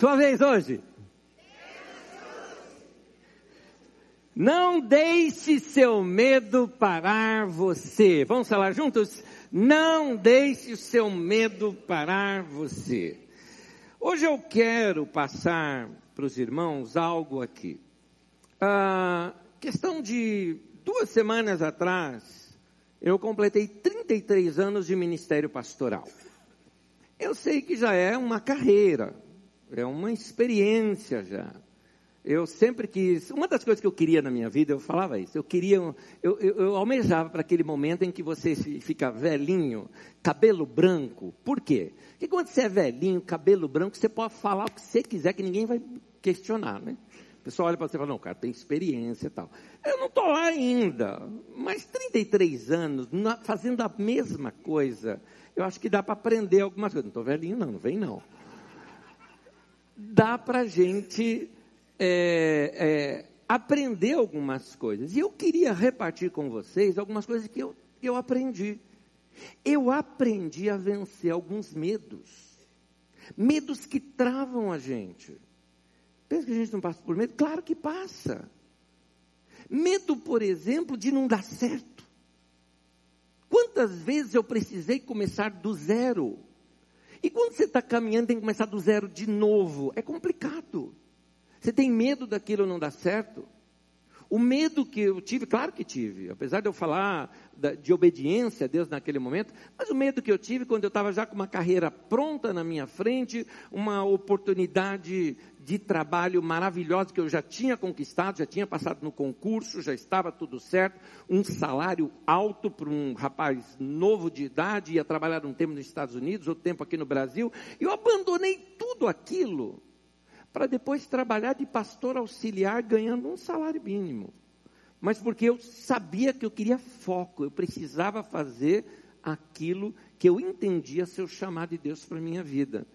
Sua vez hoje. Não deixe seu medo parar você. Vamos falar juntos? Não deixe seu medo parar você. Hoje eu quero passar para os irmãos algo aqui. A questão de duas semanas atrás, eu completei 33 anos de ministério pastoral. Eu sei que já é uma carreira, é uma experiência já. Eu sempre quis, uma das coisas que eu queria na minha vida, eu falava isso, eu queria, eu, eu, eu almejava para aquele momento em que você fica velhinho, cabelo branco. Por quê? Porque quando você é velhinho, cabelo branco, você pode falar o que você quiser, que ninguém vai questionar, né? O pessoal olha para você e fala, não, cara, tem experiência e tal. Eu não estou lá ainda, mas 33 anos, fazendo a mesma coisa, eu acho que dá para aprender algumas coisas. Não estou velhinho não, não vem não. Dá para a gente é, é, aprender algumas coisas. E eu queria repartir com vocês algumas coisas que eu, eu aprendi. Eu aprendi a vencer alguns medos. Medos que travam a gente. Pensa que a gente não passa por medo? Claro que passa. Medo, por exemplo, de não dar certo. Quantas vezes eu precisei começar do zero? E quando você está caminhando, tem que começar do zero de novo. É complicado. Você tem medo daquilo não dar certo? O medo que eu tive, claro que tive, apesar de eu falar de obediência a Deus naquele momento, mas o medo que eu tive quando eu estava já com uma carreira pronta na minha frente, uma oportunidade de trabalho maravilhosa que eu já tinha conquistado, já tinha passado no concurso, já estava tudo certo, um salário alto para um rapaz novo de idade, ia trabalhar um tempo nos Estados Unidos, outro tempo aqui no Brasil, eu abandonei tudo aquilo para depois trabalhar de pastor auxiliar ganhando um salário mínimo. Mas porque eu sabia que eu queria foco, eu precisava fazer aquilo que eu entendia ser o chamado de Deus para a minha vida.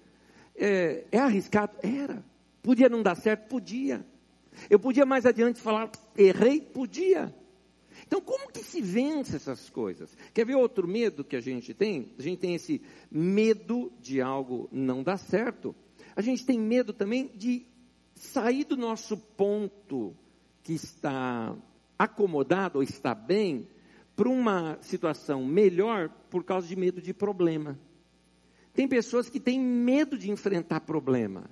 É, é arriscado? Era. Podia não dar certo? Podia. Eu podia mais adiante falar, errei? Podia. Então, como que se vence essas coisas? Quer ver outro medo que a gente tem? A gente tem esse medo de algo não dar certo. A gente tem medo também de sair do nosso ponto que está acomodado ou está bem para uma situação melhor por causa de medo de problema. Tem pessoas que têm medo de enfrentar problema.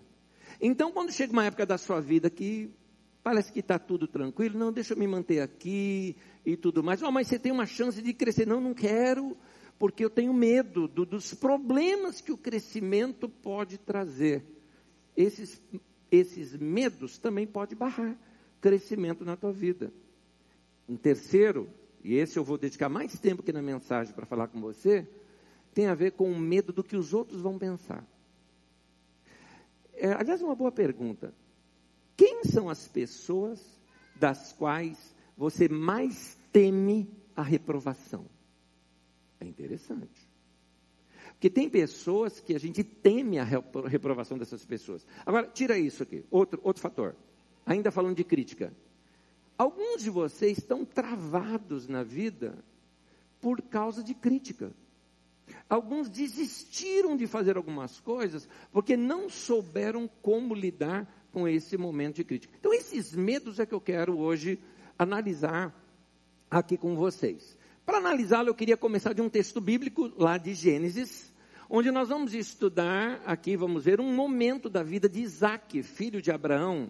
Então, quando chega uma época da sua vida que parece que está tudo tranquilo, não, deixa eu me manter aqui e tudo mais. Oh, mas você tem uma chance de crescer. Não, não quero, porque eu tenho medo do, dos problemas que o crescimento pode trazer esses, esses medos também podem barrar crescimento na tua vida. Um terceiro, e esse eu vou dedicar mais tempo aqui na mensagem para falar com você, tem a ver com o medo do que os outros vão pensar. É, aliás, uma boa pergunta. Quem são as pessoas das quais você mais teme a reprovação? É interessante. Porque tem pessoas que a gente teme a reprovação dessas pessoas. Agora, tira isso aqui, outro, outro fator. Ainda falando de crítica. Alguns de vocês estão travados na vida por causa de crítica. Alguns desistiram de fazer algumas coisas porque não souberam como lidar com esse momento de crítica. Então, esses medos é que eu quero hoje analisar aqui com vocês. Para analisá-lo, eu queria começar de um texto bíblico lá de Gênesis, onde nós vamos estudar, aqui vamos ver, um momento da vida de Isaac, filho de Abraão,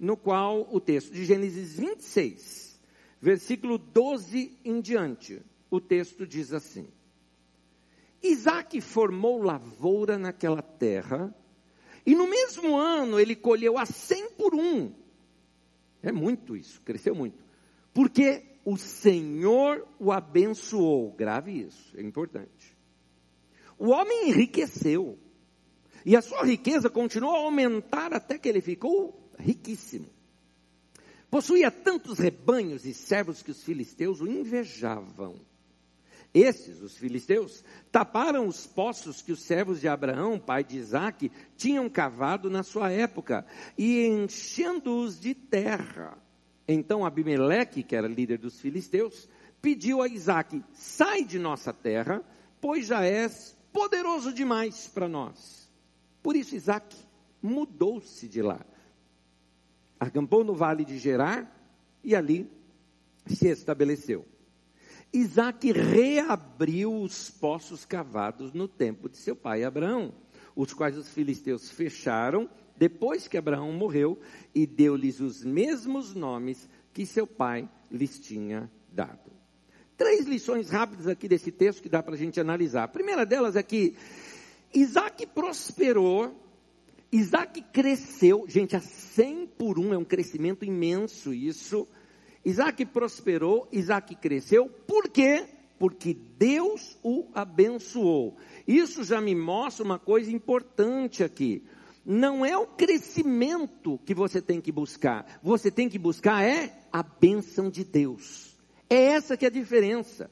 no qual o texto de Gênesis 26, versículo 12 em diante, o texto diz assim: Isaac formou lavoura naquela terra, e no mesmo ano ele colheu a cem por um. É muito isso, cresceu muito. Porque o Senhor o abençoou. Grave isso, é importante. O homem enriqueceu. E a sua riqueza continuou a aumentar até que ele ficou riquíssimo. Possuía tantos rebanhos e servos que os filisteus o invejavam. Esses, os filisteus, taparam os poços que os servos de Abraão, pai de Isaac, tinham cavado na sua época, e enchendo-os de terra. Então Abimeleque, que era líder dos filisteus, pediu a Isaac: sai de nossa terra, pois já és poderoso demais para nós. Por isso Isaac mudou-se de lá. Acampou no vale de Gerar e ali se estabeleceu. Isaac reabriu os poços cavados no tempo de seu pai Abraão, os quais os filisteus fecharam depois que Abraão morreu e deu-lhes os mesmos nomes que seu pai lhes tinha dado. Três lições rápidas aqui desse texto que dá para a gente analisar. A primeira delas é que Isaac prosperou, Isaac cresceu, gente, a 100 por um é um crescimento imenso isso. Isaac prosperou, Isaac cresceu, por quê? Porque Deus o abençoou. Isso já me mostra uma coisa importante aqui. Não é o crescimento que você tem que buscar, você tem que buscar é a bênção de Deus. É essa que é a diferença.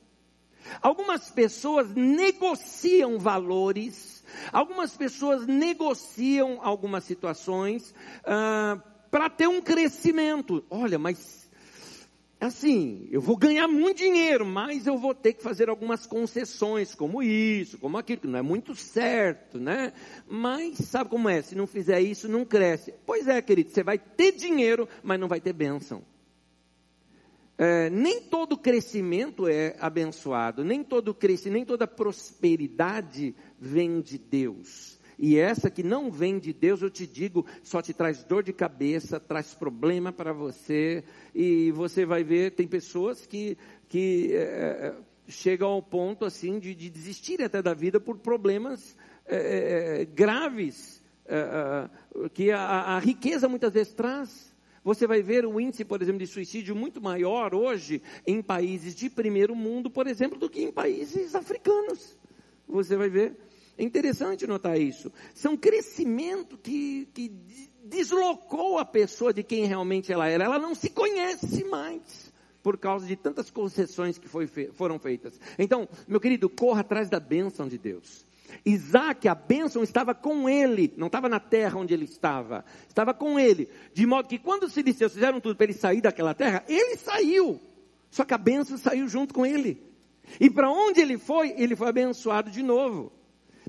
Algumas pessoas negociam valores, algumas pessoas negociam algumas situações ah, para ter um crescimento. Olha, mas assim, eu vou ganhar muito dinheiro, mas eu vou ter que fazer algumas concessões, como isso, como aquilo, que não é muito certo, né? Mas sabe como é? Se não fizer isso, não cresce. Pois é, querido, você vai ter dinheiro, mas não vai ter bênção. É, nem todo crescimento é abençoado, nem todo crescimento, nem toda prosperidade vem de Deus. E essa que não vem de Deus, eu te digo, só te traz dor de cabeça, traz problema para você, e você vai ver, tem pessoas que, que é, chegam ao ponto assim de, de desistir até da vida por problemas é, graves é, que a, a riqueza muitas vezes traz. Você vai ver o índice, por exemplo, de suicídio muito maior hoje em países de primeiro mundo, por exemplo, do que em países africanos. Você vai ver. É interessante notar isso. São crescimento que, que deslocou a pessoa de quem realmente ela era. Ela não se conhece mais por causa de tantas concessões que foi, foram feitas. Então, meu querido, corra atrás da bênção de Deus. Isaac, a bênção estava com ele, não estava na terra onde ele estava, estava com ele. De modo que quando os filisteus fizeram tudo para ele sair daquela terra, ele saiu. Só que a bênção saiu junto com ele. E para onde ele foi, ele foi abençoado de novo.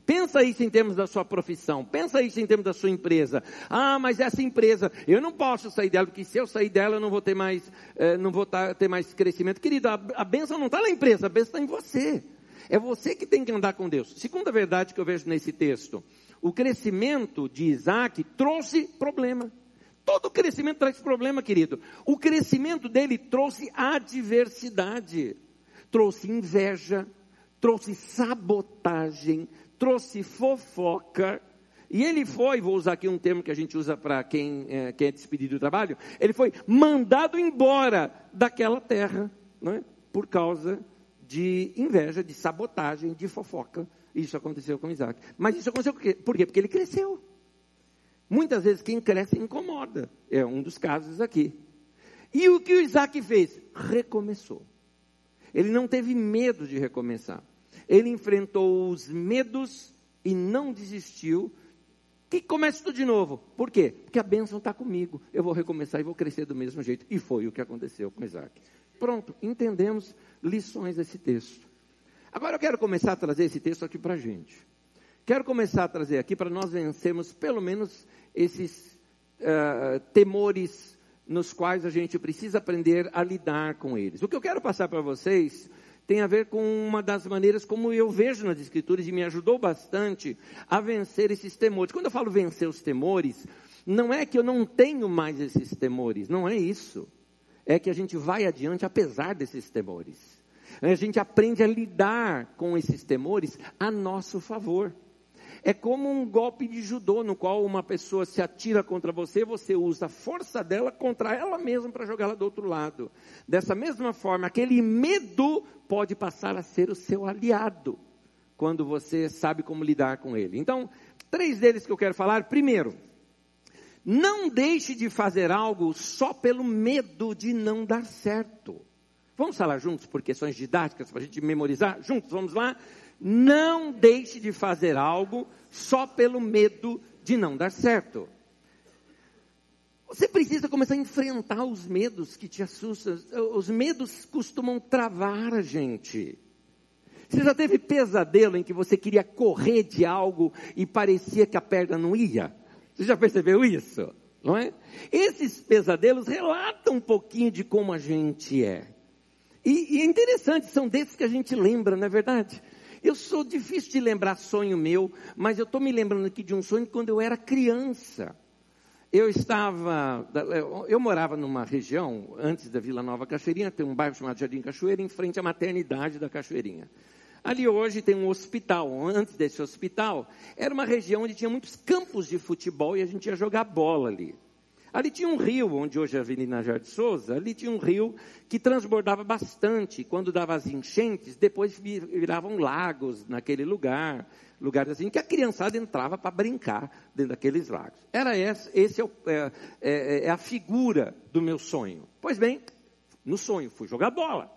Pensa isso em termos da sua profissão, pensa isso em termos da sua empresa. Ah, mas essa empresa, eu não posso sair dela, porque se eu sair dela, eu não vou ter mais, eh, não vou ter mais crescimento. Querido, a, a bênção não está na empresa, a bênção está em você. É você que tem que andar com Deus. Segunda verdade que eu vejo nesse texto: o crescimento de Isaac trouxe problema. Todo crescimento traz problema, querido. O crescimento dele trouxe adversidade, trouxe inveja, trouxe sabotagem, trouxe fofoca. E ele foi, vou usar aqui um termo que a gente usa para quem, é, quem é despedido do trabalho, ele foi mandado embora daquela terra, não é? por causa de inveja, de sabotagem, de fofoca. Isso aconteceu com Isaac. Mas isso aconteceu por quê? Por quê? Porque ele cresceu. Muitas vezes quem cresce incomoda. É um dos casos aqui. E o que o Isaac fez? Recomeçou. Ele não teve medo de recomeçar. Ele enfrentou os medos e não desistiu. Que comece tudo de novo. Por quê? Porque a bênção está comigo. Eu vou recomeçar e vou crescer do mesmo jeito. E foi o que aconteceu com Isaac. Pronto, entendemos lições desse texto. Agora eu quero começar a trazer esse texto aqui para a gente. Quero começar a trazer aqui para nós vencermos pelo menos esses uh, temores nos quais a gente precisa aprender a lidar com eles. O que eu quero passar para vocês tem a ver com uma das maneiras como eu vejo nas Escrituras e me ajudou bastante a vencer esses temores. Quando eu falo vencer os temores, não é que eu não tenho mais esses temores, não é isso é que a gente vai adiante apesar desses temores. A gente aprende a lidar com esses temores a nosso favor. É como um golpe de judô, no qual uma pessoa se atira contra você, você usa a força dela contra ela mesma para jogá-la do outro lado. Dessa mesma forma, aquele medo pode passar a ser o seu aliado, quando você sabe como lidar com ele. Então, três deles que eu quero falar. Primeiro, não deixe de fazer algo só pelo medo de não dar certo. Vamos falar juntos por questões didáticas, para a gente memorizar? Juntos, vamos lá? Não deixe de fazer algo só pelo medo de não dar certo. Você precisa começar a enfrentar os medos que te assustam. Os medos costumam travar a gente. Você já teve pesadelo em que você queria correr de algo e parecia que a perna não ia? Você já percebeu isso? Não é? Esses pesadelos relatam um pouquinho de como a gente é. E, e é interessante, são desses que a gente lembra, não é verdade? Eu sou difícil de lembrar sonho meu, mas eu estou me lembrando aqui de um sonho quando eu era criança. Eu estava, eu morava numa região, antes da Vila Nova Cachoeirinha, tem um bairro chamado Jardim Cachoeira, em frente à maternidade da Cachoeirinha. Ali hoje tem um hospital. Antes desse hospital, era uma região onde tinha muitos campos de futebol e a gente ia jogar bola ali. Ali tinha um rio, onde hoje é a Avenida Jardim Souza, ali tinha um rio que transbordava bastante. Quando dava as enchentes, depois viravam lagos naquele lugar lugares assim, que a criançada entrava para brincar dentro daqueles lagos. Era esse, esse é, é, é, é, a figura do meu sonho. Pois bem, no sonho fui jogar bola.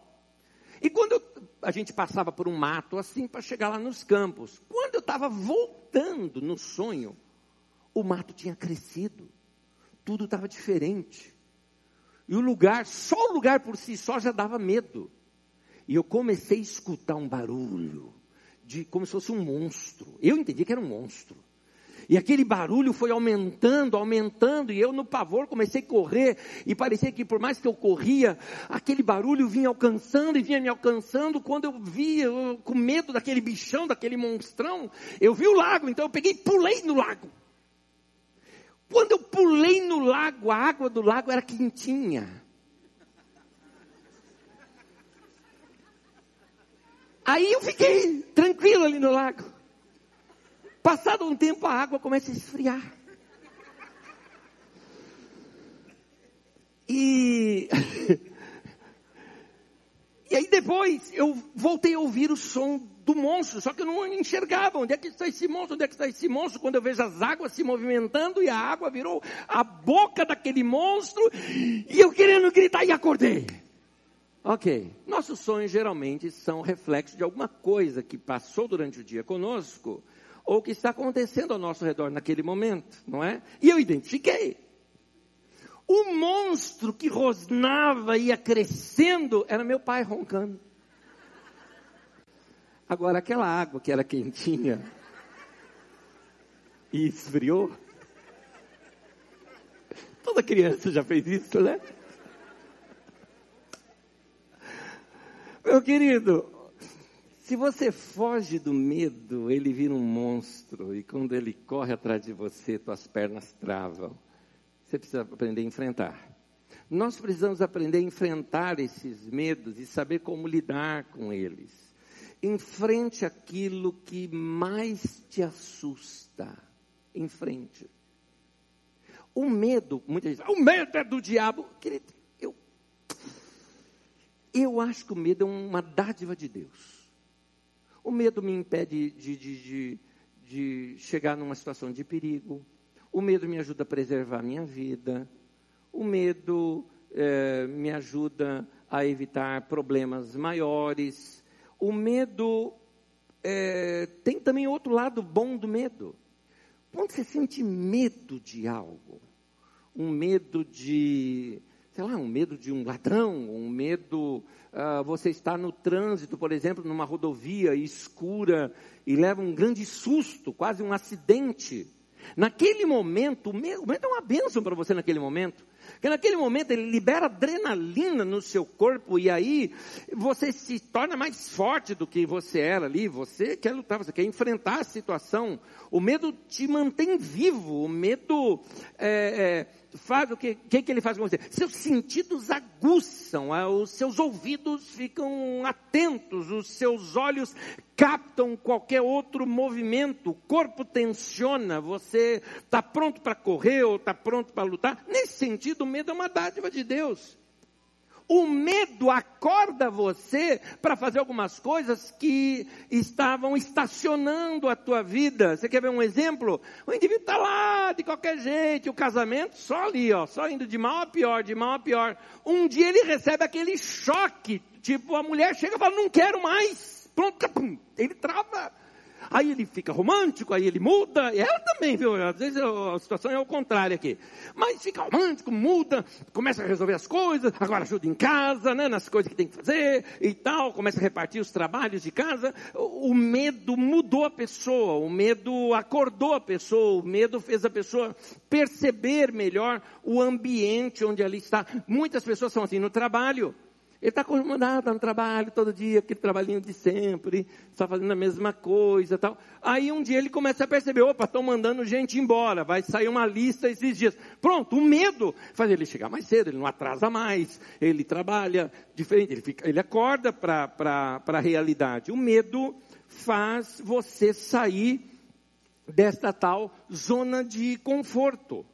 E quando eu, a gente passava por um mato assim para chegar lá nos campos, quando eu estava voltando no sonho, o mato tinha crescido, tudo estava diferente. E o lugar, só o lugar por si só já dava medo. E eu comecei a escutar um barulho de como se fosse um monstro. Eu entendi que era um monstro. E aquele barulho foi aumentando, aumentando, e eu no pavor comecei a correr, e parecia que por mais que eu corria, aquele barulho vinha alcançando e vinha me alcançando. Quando eu via, eu, com medo daquele bichão, daquele monstrão, eu vi o lago, então eu peguei e pulei no lago. Quando eu pulei no lago, a água do lago era quentinha. Aí eu fiquei tranquilo ali no lago. Passado um tempo a água começa a esfriar. E E aí depois eu voltei a ouvir o som do monstro, só que eu não enxergava onde é que está esse monstro, onde é que está esse monstro, quando eu vejo as águas se movimentando e a água virou a boca daquele monstro, e eu querendo gritar e acordei. Ok. Nossos sonhos geralmente são reflexos de alguma coisa que passou durante o dia conosco ou que está acontecendo ao nosso redor naquele momento, não é? E eu identifiquei. O monstro que rosnava ia crescendo era meu pai roncando. Agora, aquela água que era quentinha e esfriou. Toda criança já fez isso, né? Meu querido, se você foge do medo, ele vira um monstro. E quando ele corre atrás de você, tuas pernas travam. Você precisa aprender a enfrentar. Nós precisamos aprender a enfrentar esses medos e saber como lidar com eles. Enfrente aquilo que mais te assusta. Enfrente. O medo, muita gente, o medo é do diabo. Querido, eu acho que o medo é uma dádiva de Deus. O medo me impede de, de, de, de chegar numa situação de perigo. O medo me ajuda a preservar a minha vida. O medo é, me ajuda a evitar problemas maiores. O medo é, tem também outro lado bom do medo. Quando você sente medo de algo, um medo de sei lá, um medo de um ladrão, um medo, uh, você está no trânsito, por exemplo, numa rodovia escura e leva um grande susto, quase um acidente. Naquele momento, o medo é uma bênção para você naquele momento. Porque naquele momento ele libera adrenalina no seu corpo e aí você se torna mais forte do que você era ali. Você quer lutar, você quer enfrentar a situação. O medo te mantém vivo. O medo é, é, faz o que, que, que ele faz com você? Seus sentidos aguçam, ah, os seus ouvidos ficam atentos, os seus olhos captam qualquer outro movimento, o corpo tensiona, você está pronto para correr ou está pronto para lutar. Nesse sentido, o medo é uma dádiva de Deus. O medo acorda você para fazer algumas coisas que estavam estacionando a tua vida. Você quer ver um exemplo? O indivíduo está lá de qualquer jeito, o casamento só ali, ó, só indo de mal a pior, de mal a pior. Um dia ele recebe aquele choque, tipo a mulher chega e fala: não quero mais. Pronto, ele trava. Aí ele fica romântico, aí ele muda, e ela também, viu? Às vezes a situação é o contrário aqui. Mas fica romântico, muda, começa a resolver as coisas, agora ajuda em casa, né, nas coisas que tem que fazer e tal, começa a repartir os trabalhos de casa. O, medo mudou a pessoa, o medo acordou a pessoa, o medo fez a pessoa perceber melhor o ambiente onde ali está. Muitas pessoas são assim no trabalho. Ele está acomodado no trabalho todo dia, aquele trabalhinho de sempre, só fazendo a mesma coisa tal. Aí um dia ele começa a perceber, opa, estão mandando gente embora, vai sair uma lista esses dias. Pronto, o medo faz ele chegar mais cedo, ele não atrasa mais, ele trabalha diferente, ele, fica, ele acorda para a realidade. O medo faz você sair desta tal zona de conforto.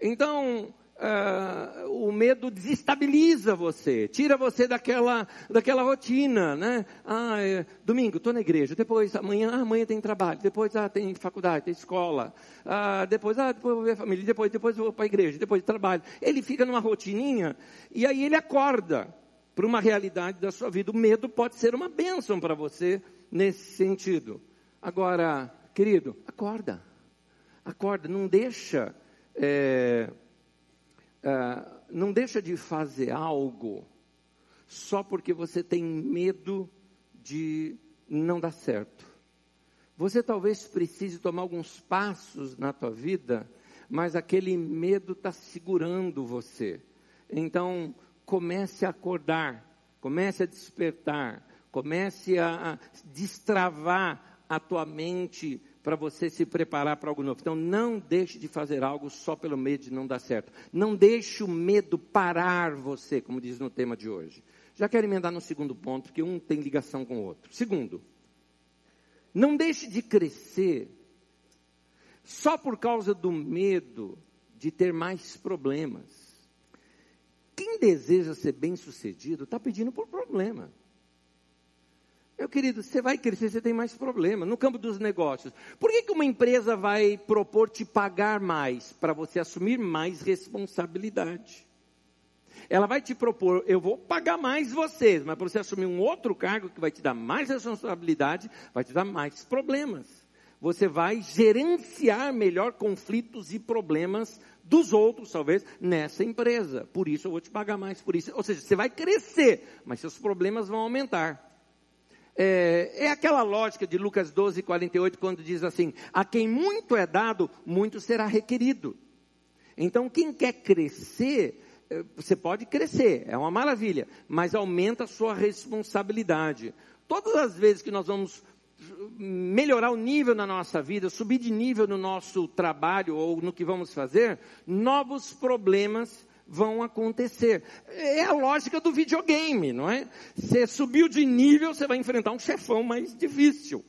Então, Uh, o medo desestabiliza você, tira você daquela, daquela rotina, né? Ah, é, domingo estou na igreja, depois amanhã, ah, amanhã tem trabalho, depois ah, tem faculdade, tem escola, ah, depois ah, depois vou ver a família, depois depois vou para a igreja, depois trabalho. Ele fica numa rotininha e aí ele acorda para uma realidade da sua vida. O medo pode ser uma bênção para você nesse sentido. Agora, querido, acorda, acorda, não deixa é, ah, não deixa de fazer algo só porque você tem medo de não dar certo. Você talvez precise tomar alguns passos na tua vida, mas aquele medo está segurando você. Então, comece a acordar, comece a despertar, comece a, a destravar a tua mente para você se preparar para algo novo. Então, não deixe de fazer algo só pelo medo de não dar certo. Não deixe o medo parar você, como diz no tema de hoje. Já quero emendar no segundo ponto, porque um tem ligação com o outro. Segundo, não deixe de crescer só por causa do medo de ter mais problemas. Quem deseja ser bem sucedido está pedindo por problema. Meu querido, você vai crescer, você tem mais problema. No campo dos negócios, por que, que uma empresa vai propor te pagar mais? Para você assumir mais responsabilidade. Ela vai te propor, eu vou pagar mais vocês, mas para você assumir um outro cargo que vai te dar mais responsabilidade, vai te dar mais problemas. Você vai gerenciar melhor conflitos e problemas dos outros, talvez, nessa empresa. Por isso eu vou te pagar mais, por isso. Ou seja, você vai crescer, mas seus problemas vão aumentar. É, é, aquela lógica de Lucas 12, 48, quando diz assim: A quem muito é dado, muito será requerido. Então, quem quer crescer, é, você pode crescer, é uma maravilha, mas aumenta a sua responsabilidade. Todas as vezes que nós vamos melhorar o nível na nossa vida, subir de nível no nosso trabalho ou no que vamos fazer, novos problemas vão acontecer. É a lógica do videogame, não é? Você subiu de nível, você vai enfrentar um chefão mais difícil.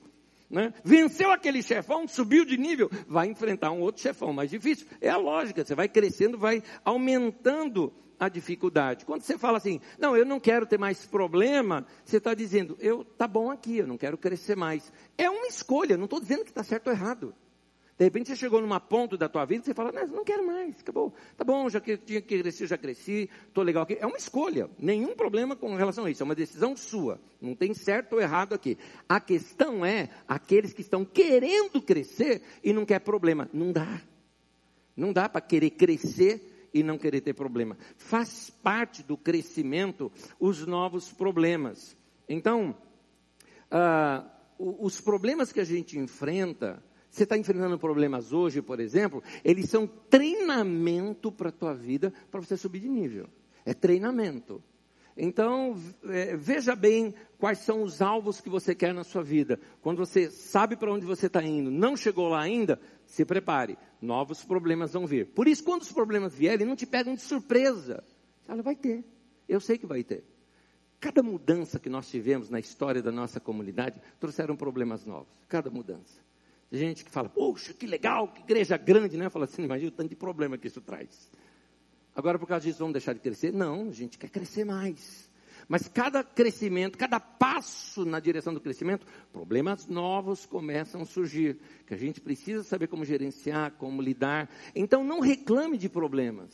Né? Venceu aquele chefão, subiu de nível, vai enfrentar um outro chefão mais difícil. É a lógica, você vai crescendo, vai aumentando a dificuldade. Quando você fala assim, não, eu não quero ter mais problema, você está dizendo, eu tá bom aqui, eu não quero crescer mais. É uma escolha, não estou dizendo que está certo ou errado. De repente você chegou numa ponto da tua vida que você fala, não, não quero mais, acabou. Tá bom, já que tinha que crescer, já cresci, estou legal aqui. É uma escolha, nenhum problema com relação a isso, é uma decisão sua. Não tem certo ou errado aqui. A questão é aqueles que estão querendo crescer e não quer problema. Não dá. Não dá para querer crescer e não querer ter problema. Faz parte do crescimento os novos problemas. Então, ah, os problemas que a gente enfrenta, você está enfrentando problemas hoje, por exemplo, eles são treinamento para a tua vida, para você subir de nível. É treinamento. Então, é, veja bem quais são os alvos que você quer na sua vida. Quando você sabe para onde você está indo, não chegou lá ainda, se prepare. Novos problemas vão vir. Por isso, quando os problemas vierem, não te pegam de surpresa. Ela vai ter. Eu sei que vai ter. Cada mudança que nós tivemos na história da nossa comunidade trouxeram problemas novos. Cada mudança gente que fala, poxa, que legal, que igreja grande, né? Fala assim, imagina o tanto de problema que isso traz. Agora, por causa disso, vamos deixar de crescer? Não, a gente quer crescer mais. Mas cada crescimento, cada passo na direção do crescimento, problemas novos começam a surgir, que a gente precisa saber como gerenciar, como lidar. Então, não reclame de problemas.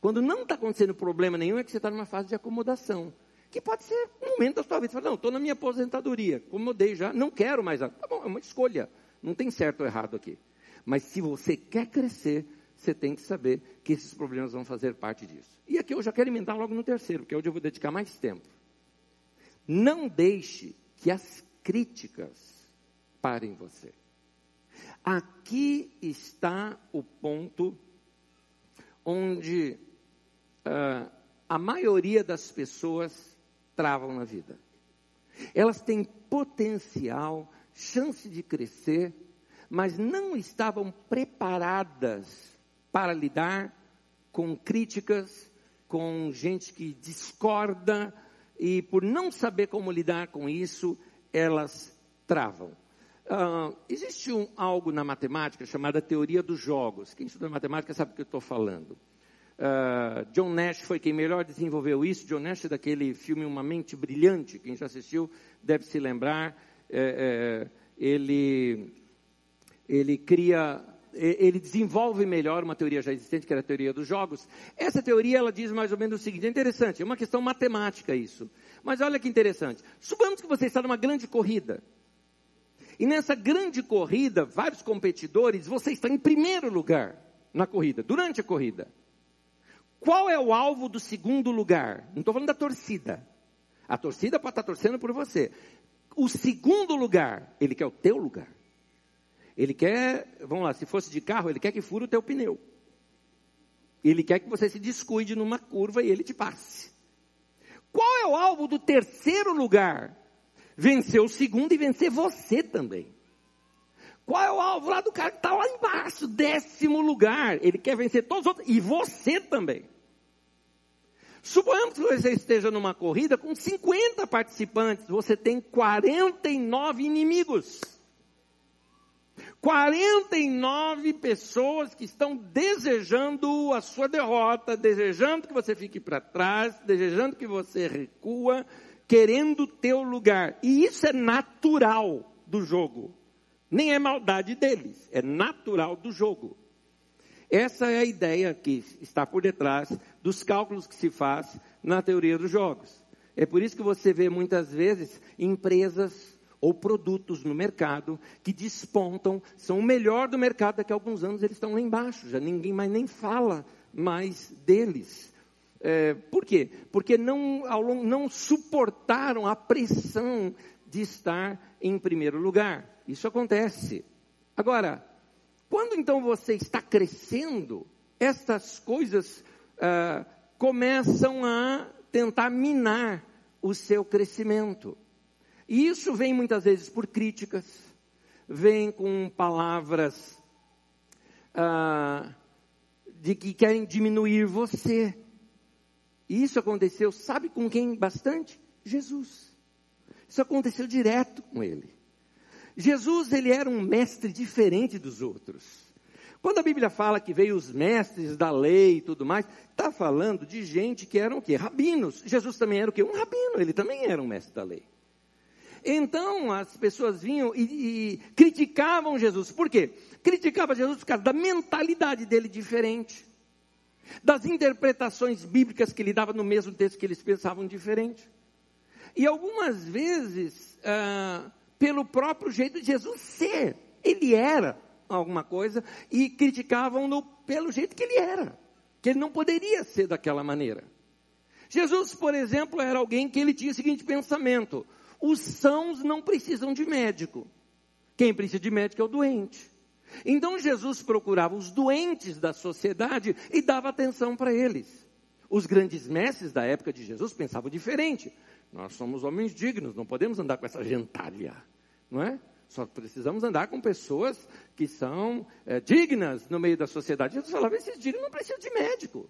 Quando não está acontecendo problema nenhum, é que você está numa fase de acomodação. que pode ser um momento da sua vida. Você fala, não, estou na minha aposentadoria, como eu dei já, não quero mais. Tá bom, é uma escolha. Não tem certo ou errado aqui. Mas se você quer crescer, você tem que saber que esses problemas vão fazer parte disso. E aqui eu já quero emendar logo no terceiro, que é onde eu vou dedicar mais tempo. Não deixe que as críticas parem você. Aqui está o ponto onde uh, a maioria das pessoas travam na vida. Elas têm potencial, chance de crescer, mas não estavam preparadas para lidar com críticas, com gente que discorda, e por não saber como lidar com isso, elas travam. Uh, existe um, algo na matemática chamada teoria dos jogos. Quem estuda matemática sabe o que eu estou falando. Uh, John Nash foi quem melhor desenvolveu isso. John Nash, daquele filme Uma Mente Brilhante, quem já assistiu deve se lembrar. É, é, ele, ele cria, ele desenvolve melhor uma teoria já existente, que era a teoria dos jogos. Essa teoria, ela diz mais ou menos o seguinte, é interessante, é uma questão matemática isso. Mas olha que interessante. Suponhamos que você está numa grande corrida. E nessa grande corrida, vários competidores, você está em primeiro lugar na corrida, durante a corrida. Qual é o alvo do segundo lugar? Não estou falando da torcida. A torcida pode estar torcendo por você. O segundo lugar, ele quer o teu lugar. Ele quer, vamos lá, se fosse de carro, ele quer que fure o teu pneu. Ele quer que você se descuide numa curva e ele te passe. Qual é o alvo do terceiro lugar? Vencer o segundo e vencer você também. Qual é o alvo lá do cara que está lá embaixo, décimo lugar? Ele quer vencer todos os outros e você também. Suponhamos que você esteja numa corrida com 50 participantes, você tem 49 inimigos. 49 pessoas que estão desejando a sua derrota, desejando que você fique para trás, desejando que você recua, querendo teu lugar. E isso é natural do jogo. Nem é maldade deles, é natural do jogo. Essa é a ideia que está por detrás dos cálculos que se faz na teoria dos jogos. É por isso que você vê muitas vezes empresas ou produtos no mercado que despontam, são o melhor do mercado, daqui a alguns anos eles estão lá embaixo, já ninguém mais nem fala mais deles. É, por quê? Porque não, longo, não suportaram a pressão de estar em primeiro lugar. Isso acontece. Agora, quando então você está crescendo, essas coisas ah, começam a tentar minar o seu crescimento. E isso vem muitas vezes por críticas, vem com palavras ah, de que querem diminuir você. E isso aconteceu, sabe com quem bastante? Jesus. Isso aconteceu direto com ele. Jesus, ele era um mestre diferente dos outros. Quando a Bíblia fala que veio os mestres da lei e tudo mais, está falando de gente que eram o quê? Rabinos. Jesus também era o quê? Um rabino, ele também era um mestre da lei. Então as pessoas vinham e, e criticavam Jesus. Por quê? Criticavam Jesus por causa da mentalidade dele diferente. Das interpretações bíblicas que ele dava no mesmo texto que eles pensavam diferente. E algumas vezes, ah, pelo próprio jeito de Jesus ser, ele era alguma coisa, e criticavam-no pelo jeito que ele era, que ele não poderia ser daquela maneira. Jesus, por exemplo, era alguém que ele tinha o seguinte pensamento: os sãos não precisam de médico. Quem precisa de médico é o doente. Então Jesus procurava os doentes da sociedade e dava atenção para eles. Os grandes mestres da época de Jesus pensavam diferente. Nós somos homens dignos, não podemos andar com essa gentalha, não é? Só precisamos andar com pessoas que são é, dignas no meio da sociedade. Jesus falava: esses dignos não precisam de médico.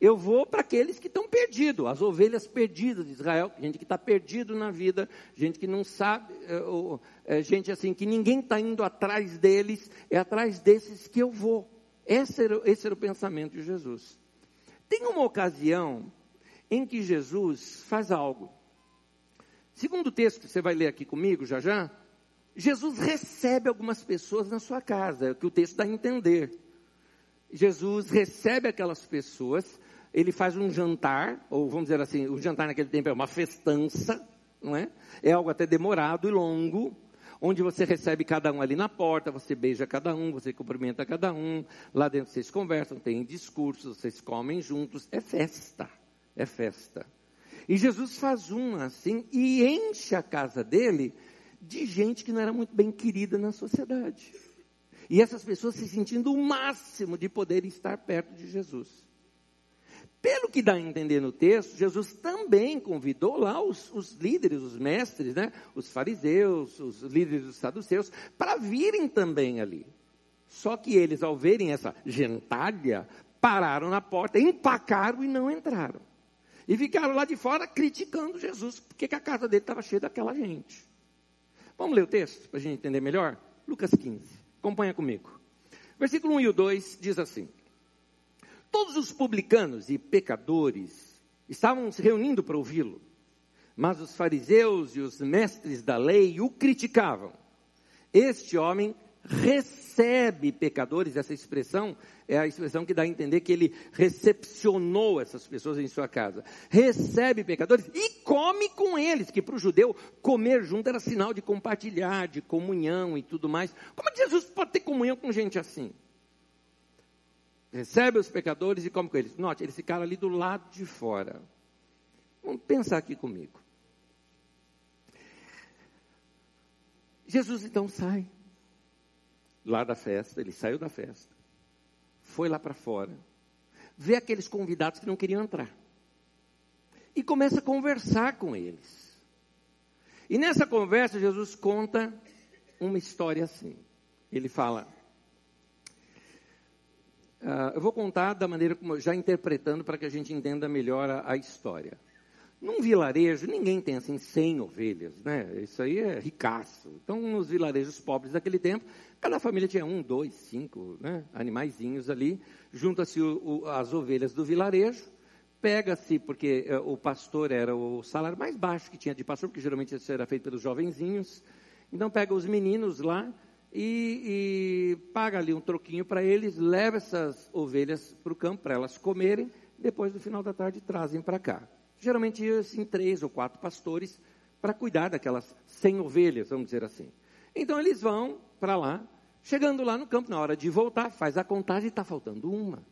Eu vou para aqueles que estão perdidos, as ovelhas perdidas de Israel, gente que está perdido na vida, gente que não sabe, é, é, gente assim que ninguém está indo atrás deles, é atrás desses que eu vou. Esse era, esse era o pensamento de Jesus. Tem uma ocasião em que Jesus faz algo. Segundo o texto que você vai ler aqui comigo já já, Jesus recebe algumas pessoas na sua casa, é o que o texto dá a entender. Jesus recebe aquelas pessoas ele faz um jantar, ou vamos dizer assim, o jantar naquele tempo é uma festança, não é? É algo até demorado e longo, onde você recebe cada um ali na porta, você beija cada um, você cumprimenta cada um, lá dentro vocês conversam, tem discursos, vocês comem juntos, é festa, é festa. E Jesus faz uma assim e enche a casa dele de gente que não era muito bem querida na sociedade. E essas pessoas se sentindo o máximo de poder estar perto de Jesus. Pelo que dá a entender no texto, Jesus também convidou lá os, os líderes, os mestres, né? os fariseus, os líderes dos saduceus, para virem também ali. Só que eles, ao verem essa gentalha, pararam na porta, empacaram e não entraram. E ficaram lá de fora criticando Jesus, porque a casa dele estava cheia daquela gente. Vamos ler o texto para a gente entender melhor? Lucas 15. Acompanha comigo. Versículo 1 e o 2 diz assim: Todos os publicanos e pecadores estavam se reunindo para ouvi-lo, mas os fariseus e os mestres da lei o criticavam. Este homem recebe pecadores, essa expressão é a expressão que dá a entender que ele recepcionou essas pessoas em sua casa. Recebe pecadores e come com eles, que para o judeu comer junto era sinal de compartilhar, de comunhão e tudo mais. Como é que Jesus pode ter comunhão com gente assim? Recebe os pecadores e come com eles. Note, eles ficaram ali do lado de fora. Vamos pensar aqui comigo. Jesus então sai lá da festa, ele saiu da festa, foi lá para fora, vê aqueles convidados que não queriam entrar e começa a conversar com eles. E nessa conversa, Jesus conta uma história assim. Ele fala: uh, Eu vou contar da maneira como, já interpretando para que a gente entenda melhor a, a história. Num vilarejo, ninguém tem assim 100 ovelhas, né? Isso aí é ricaço. Então, nos vilarejos pobres daquele tempo, cada família tinha um, dois, cinco né? animaizinhos ali. Junta-se as ovelhas do vilarejo, pega-se, porque eh, o pastor era o salário mais baixo que tinha de pastor, porque geralmente isso era feito pelos jovenzinhos. Então, pega os meninos lá e, e paga ali um troquinho para eles, leva essas ovelhas para o campo para elas comerem, depois, no final da tarde, trazem para cá. Geralmente iam assim, três ou quatro pastores para cuidar daquelas cem ovelhas, vamos dizer assim. Então eles vão para lá, chegando lá no campo, na hora de voltar, faz a contagem e está faltando uma.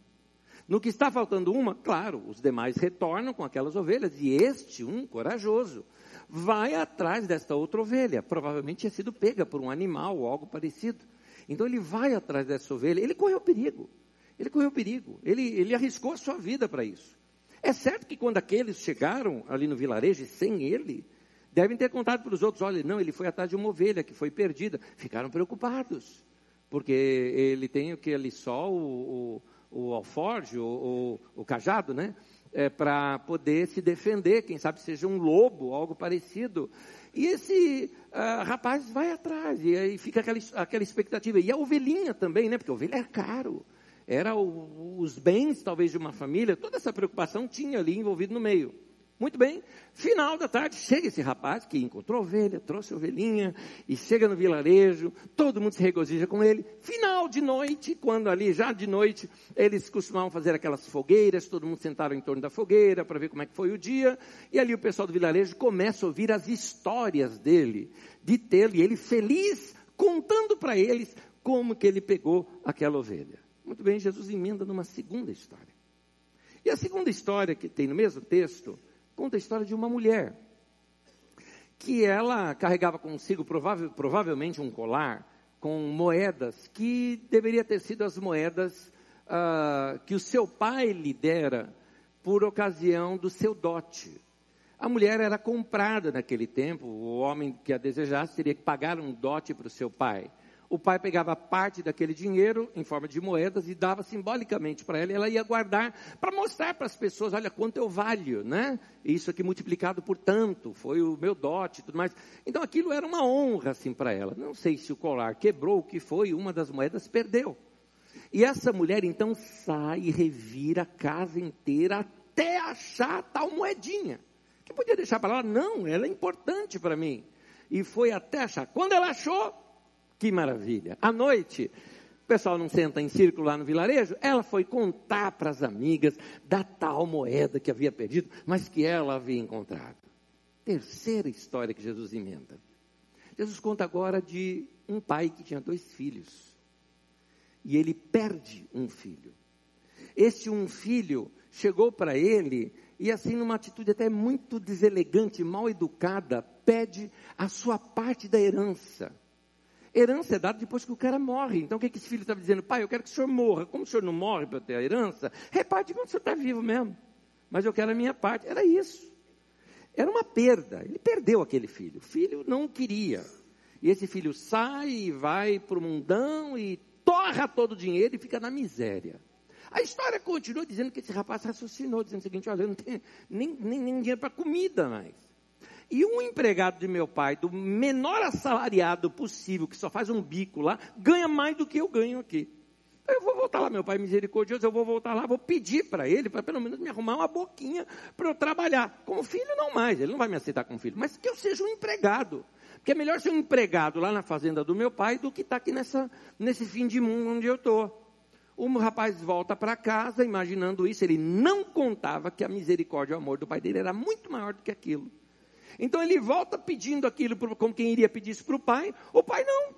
No que está faltando uma, claro, os demais retornam com aquelas ovelhas, e este, um corajoso, vai atrás desta outra ovelha. Provavelmente tinha sido pega por um animal ou algo parecido. Então ele vai atrás dessa ovelha, ele correu perigo. Ele correu perigo, ele, ele arriscou a sua vida para isso. É certo que quando aqueles chegaram ali no vilarejo, sem ele, devem ter contado para os outros: olha, não, ele foi atrás de uma ovelha que foi perdida. Ficaram preocupados, porque ele tem o que ali só o, o, o alforge, o, o, o cajado, né? É, para poder se defender, quem sabe seja um lobo, algo parecido. E esse uh, rapaz vai atrás, e aí fica aquela, aquela expectativa. E a ovelhinha também, né? Porque a ovelha é caro era o, os bens, talvez, de uma família, toda essa preocupação tinha ali envolvido no meio. Muito bem, final da tarde, chega esse rapaz que encontrou ovelha, trouxe ovelhinha, e chega no vilarejo, todo mundo se regozija com ele. Final de noite, quando ali, já de noite, eles costumavam fazer aquelas fogueiras, todo mundo sentaram em torno da fogueira para ver como é que foi o dia, e ali o pessoal do vilarejo começa a ouvir as histórias dele, de tê-lo, e ele feliz, contando para eles como que ele pegou aquela ovelha. Muito bem, Jesus emenda numa segunda história. E a segunda história que tem no mesmo texto conta a história de uma mulher que ela carregava consigo provável, provavelmente um colar com moedas que deveria ter sido as moedas uh, que o seu pai lhe dera por ocasião do seu dote. A mulher era comprada naquele tempo, o homem que a desejasse teria que pagar um dote para o seu pai o pai pegava parte daquele dinheiro em forma de moedas e dava simbolicamente para ela, e ela ia guardar para mostrar para as pessoas, olha quanto eu valho, né? Isso aqui multiplicado por tanto, foi o meu dote e tudo mais. Então aquilo era uma honra assim para ela. Não sei se o colar quebrou, o que foi, uma das moedas perdeu. E essa mulher então sai e revira a casa inteira até achar tal moedinha. Que podia deixar para lá? Não, ela é importante para mim. E foi até achar. Quando ela achou, que maravilha. À noite, o pessoal não senta em círculo lá no vilarejo, ela foi contar para as amigas da tal moeda que havia perdido, mas que ela havia encontrado. Terceira história que Jesus emenda. Jesus conta agora de um pai que tinha dois filhos. E ele perde um filho. Esse um filho chegou para ele e, assim, numa atitude até muito deselegante, mal educada, pede a sua parte da herança. Herança é dada depois que o cara morre. Então o que, que esse filho estava dizendo? Pai, eu quero que o senhor morra. Como o senhor não morre para ter a herança, reparte quando o senhor está vivo mesmo. Mas eu quero a minha parte. Era isso. Era uma perda. Ele perdeu aquele filho. O filho não queria. E esse filho sai e vai para o mundão e torra todo o dinheiro e fica na miséria. A história continua dizendo que esse rapaz raciocinou, dizendo o seguinte: olha, eu não tenho nem, nem, nem dinheiro para comida mais. E um empregado de meu pai, do menor assalariado possível, que só faz um bico lá, ganha mais do que eu ganho aqui. Eu vou voltar lá, meu pai misericordioso, eu vou voltar lá, vou pedir para ele, para pelo menos me arrumar uma boquinha para eu trabalhar. Como filho, não mais, ele não vai me aceitar como filho, mas que eu seja um empregado. Porque é melhor ser um empregado lá na fazenda do meu pai do que estar tá aqui nessa, nesse fim de mundo onde eu estou. O rapaz volta para casa, imaginando isso, ele não contava que a misericórdia e o amor do pai dele era muito maior do que aquilo. Então ele volta pedindo aquilo como quem iria pedir isso para o pai. O pai não,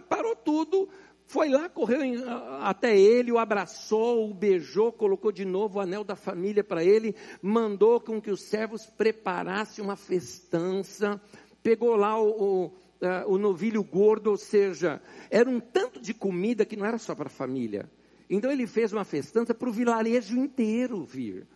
parou tudo, foi lá, correu em, até ele, o abraçou, o beijou, colocou de novo o anel da família para ele, mandou com que os servos preparassem uma festança, pegou lá o, o, o novilho gordo, ou seja, era um tanto de comida que não era só para a família. Então ele fez uma festança para o vilarejo inteiro vir.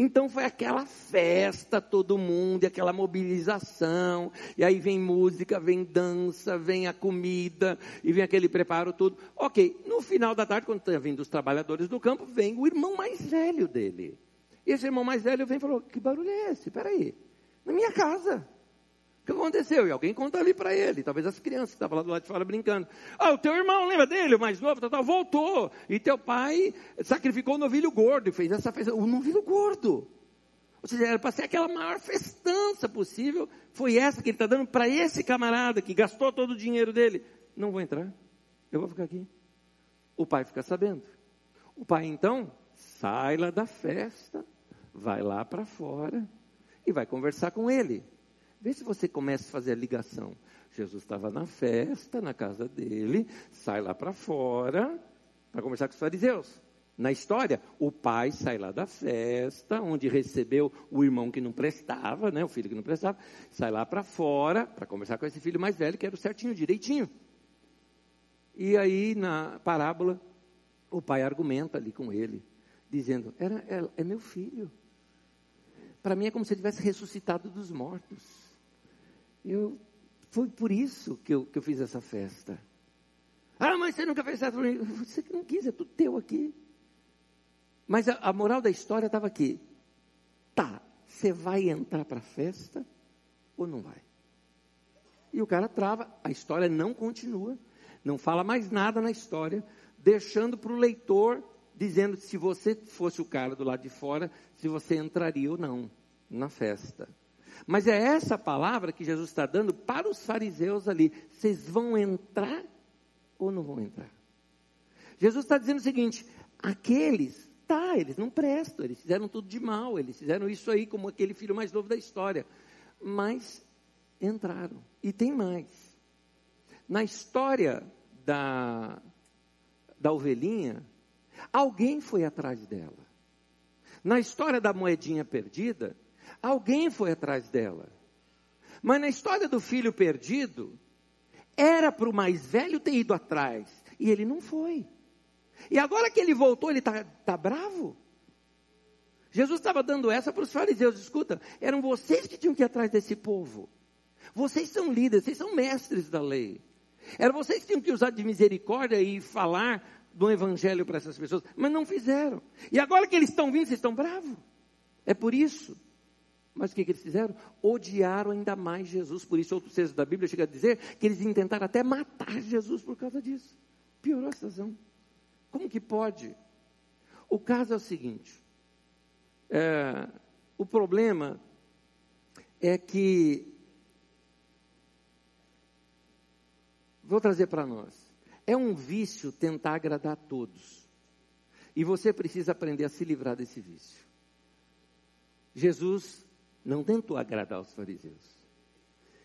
Então foi aquela festa, todo mundo, e aquela mobilização, e aí vem música, vem dança, vem a comida, e vem aquele preparo todo. Ok, no final da tarde, quando está vindo os trabalhadores do campo, vem o irmão mais velho dele. E esse irmão mais velho vem e falou: Que barulho é esse? Peraí, na minha casa que aconteceu? E alguém conta ali para ele, talvez as crianças que estavam lá do lado de fora brincando. Ah, o teu irmão, lembra dele, o mais novo, tal, tal, voltou. E teu pai sacrificou o novilho gordo e fez essa festa. O novilho gordo. Ou seja, era para ser aquela maior festança possível. Foi essa que ele está dando para esse camarada que gastou todo o dinheiro dele. Não vou entrar, eu vou ficar aqui. O pai fica sabendo. O pai então sai lá da festa, vai lá para fora e vai conversar com ele. Vê se você começa a fazer a ligação. Jesus estava na festa, na casa dele, sai lá para fora para conversar com os fariseus. Na história, o pai sai lá da festa, onde recebeu o irmão que não prestava, né, o filho que não prestava, sai lá para fora para conversar com esse filho mais velho, que era o certinho, direitinho. E aí, na parábola, o pai argumenta ali com ele, dizendo: era, é, é meu filho. Para mim é como se ele tivesse ressuscitado dos mortos. Eu, foi por isso que eu, que eu fiz essa festa. Ah, mas você nunca fez festa. Você que não quis, é tudo teu aqui. Mas a, a moral da história estava aqui. Tá, você vai entrar para a festa ou não vai? E o cara trava, a história não continua, não fala mais nada na história, deixando para o leitor dizendo se você fosse o cara do lado de fora, se você entraria ou não na festa. Mas é essa palavra que Jesus está dando para os fariseus ali. Vocês vão entrar ou não vão entrar? Jesus está dizendo o seguinte: aqueles, tá, eles não prestam, eles fizeram tudo de mal, eles fizeram isso aí como aquele filho mais novo da história. Mas entraram. E tem mais. Na história da, da ovelhinha, alguém foi atrás dela. Na história da moedinha perdida, Alguém foi atrás dela. Mas na história do filho perdido, era para o mais velho ter ido atrás. E ele não foi. E agora que ele voltou, ele está tá bravo? Jesus estava dando essa para os fariseus. Escuta, eram vocês que tinham que ir atrás desse povo. Vocês são líderes, vocês são mestres da lei. Eram vocês que tinham que usar de misericórdia e falar do evangelho para essas pessoas, mas não fizeram. E agora que eles estão vindo, vocês estão bravos. É por isso. Mas o que, que, eles fizeram? Odiaram ainda mais Jesus. Por isso, outro texto da Bíblia chega a dizer que eles intentaram até matar Jesus por causa disso. Piorou a situação. Como que pode? O caso é o seguinte: é, o problema é que, vou trazer para nós, É um vício tentar agradar a todos. E você precisa aprender a se livrar desse vício. Jesus não tentou agradar os fariseus.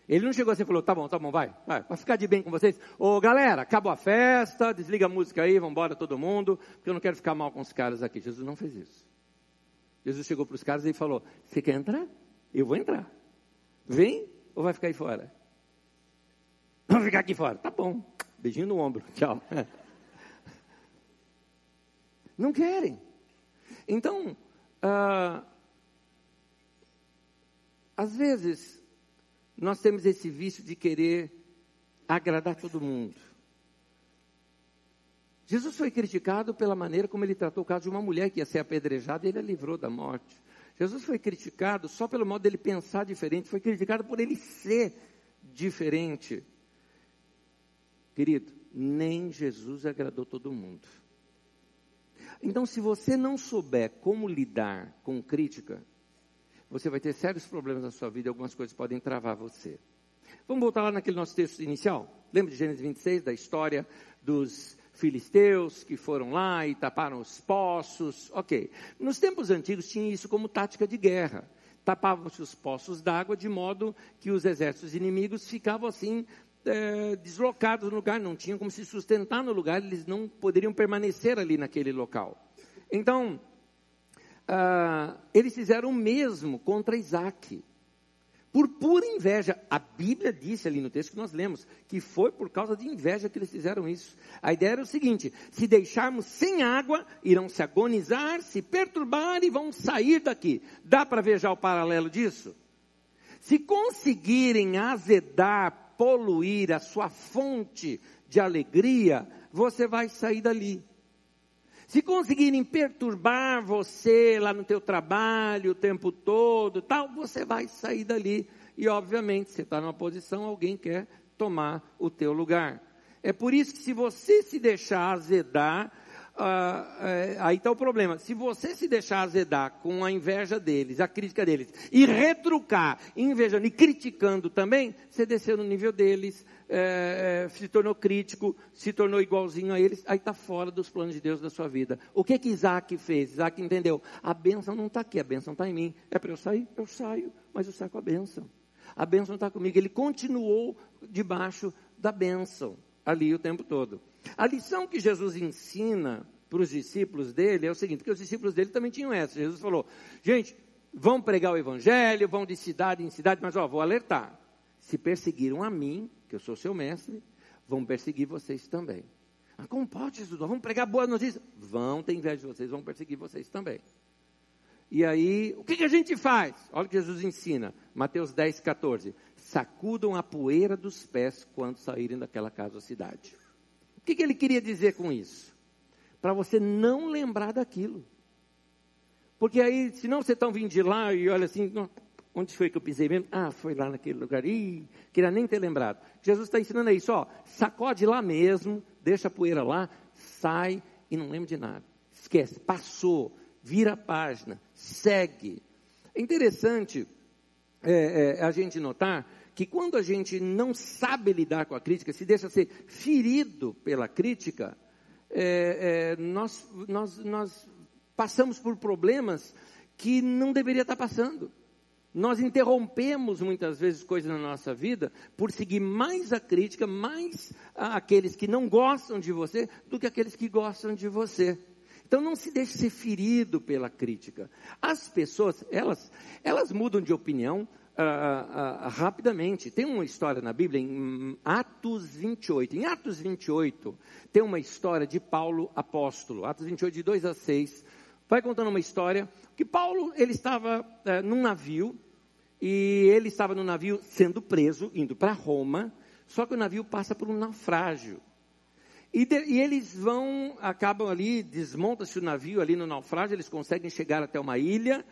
Ele não chegou assim e falou: tá bom, tá bom, vai, vai, para ficar de bem com vocês. Ô galera, acabou a festa, desliga a música aí, vamos embora todo mundo, porque eu não quero ficar mal com os caras aqui. Jesus não fez isso. Jesus chegou para os caras e falou: Você quer entrar? Eu vou entrar. Vem ou vai ficar aí fora? Vou ficar aqui fora. Tá bom. Beijinho no ombro. Tchau. Não querem. Então, ah, às vezes, nós temos esse vício de querer agradar todo mundo. Jesus foi criticado pela maneira como ele tratou o caso de uma mulher que ia ser apedrejada e ele a livrou da morte. Jesus foi criticado só pelo modo dele pensar diferente, foi criticado por ele ser diferente. Querido, nem Jesus agradou todo mundo. Então, se você não souber como lidar com crítica, você vai ter sérios problemas na sua vida algumas coisas podem travar você. Vamos voltar lá naquele nosso texto inicial? Lembra de Gênesis 26, da história dos filisteus que foram lá e taparam os poços. Ok. Nos tempos antigos tinha isso como tática de guerra. Tapavam-se os poços d'água de modo que os exércitos inimigos ficavam assim é, deslocados no lugar, não tinham como se sustentar no lugar, eles não poderiam permanecer ali naquele local. Então, ah, eles fizeram o mesmo contra Isaac por pura inveja. A Bíblia disse ali no texto que nós lemos que foi por causa de inveja que eles fizeram isso. A ideia era o seguinte: se deixarmos sem água, irão se agonizar, se perturbar e vão sair daqui. Dá para ver já o paralelo disso? Se conseguirem azedar, poluir a sua fonte de alegria, você vai sair dali. Se conseguirem perturbar você lá no teu trabalho o tempo todo, tal, você vai sair dali. E obviamente, você está numa posição, alguém quer tomar o teu lugar. É por isso que se você se deixar azedar, ah, é, aí está o problema. Se você se deixar azedar com a inveja deles, a crítica deles, e retrucar, invejando e criticando também, você desceu no nível deles, é, é, se tornou crítico, se tornou igualzinho a eles, aí está fora dos planos de Deus da sua vida. O que que Isaac fez? Isaac entendeu, a bênção não está aqui, a bênção está em mim. É para eu sair? Eu saio, mas eu saio com a bênção. A bênção está comigo. Ele continuou debaixo da bênção, ali o tempo todo. A lição que Jesus ensina para os discípulos dele é o seguinte, porque os discípulos dele também tinham essa. Jesus falou, gente, vão pregar o evangelho, vão de cidade em cidade, mas ó, vou alertar. Se perseguiram a mim, que eu sou seu mestre, vão perseguir vocês também. Ah, como pode, Jesus? Vamos pregar boas notícias? Vão ter inveja de vocês, vão perseguir vocês também. E aí, o que, que a gente faz? Olha o que Jesus ensina, Mateus 10, 14. Sacudam a poeira dos pés quando saírem daquela casa ou cidade. O que, que ele queria dizer com isso? Para você não lembrar daquilo. Porque aí, se não você está vindo de lá e olha assim, onde foi que eu pisei mesmo? Ah, foi lá naquele lugar. Ih, queria nem ter lembrado. Jesus está ensinando isso, ó, sacode lá mesmo, deixa a poeira lá, sai e não lembra de nada. Esquece, passou, vira a página, segue. É interessante é, é, a gente notar que quando a gente não sabe lidar com a crítica, se deixa ser ferido pela crítica, é, é, nós, nós, nós passamos por problemas que não deveria estar passando. Nós interrompemos muitas vezes coisas na nossa vida por seguir mais a crítica, mais aqueles que não gostam de você, do que aqueles que gostam de você. Então não se deixe ser ferido pela crítica. As pessoas, elas, elas mudam de opinião, uh, uh, rapidamente. Tem uma história na Bíblia, em Atos 28. Em Atos 28, tem uma história de Paulo apóstolo. Atos 28, de 2 a 6. Vai contando uma história que Paulo, ele estava uh, num navio, e ele estava no navio sendo preso, indo para Roma, só que o navio passa por um naufrágio. E, de, e eles vão, acabam ali, desmonta-se o navio ali no naufrágio, eles conseguem chegar até uma ilha,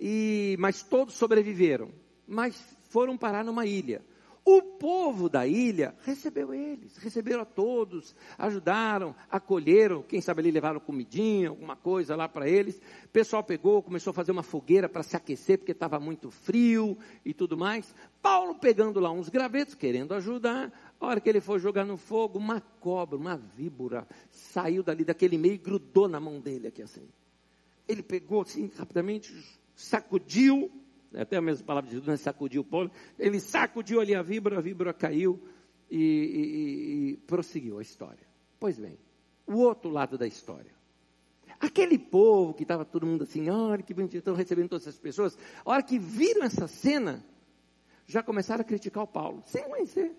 e, mas todos sobreviveram mas foram parar numa ilha. O povo da ilha recebeu eles, receberam a todos, ajudaram, acolheram, quem sabe ali levaram comidinha, alguma coisa lá para eles. O pessoal pegou, começou a fazer uma fogueira para se aquecer, porque estava muito frio e tudo mais. Paulo pegando lá uns gravetos, querendo ajudar. A hora que ele foi jogar no fogo, uma cobra, uma víbora, saiu dali daquele meio e grudou na mão dele aqui assim. Ele pegou assim, rapidamente, sacudiu, até a mesma palavra de Jesus, né? sacudiu o polo, ele sacudiu ali a víbora, a víbora caiu e, e, e prosseguiu a história. Pois bem, o outro lado da história. Aquele povo que estava todo mundo assim, olha que bonitinho, estão recebendo todas essas pessoas. A hora que viram essa cena, já começaram a criticar o Paulo, sem conhecer.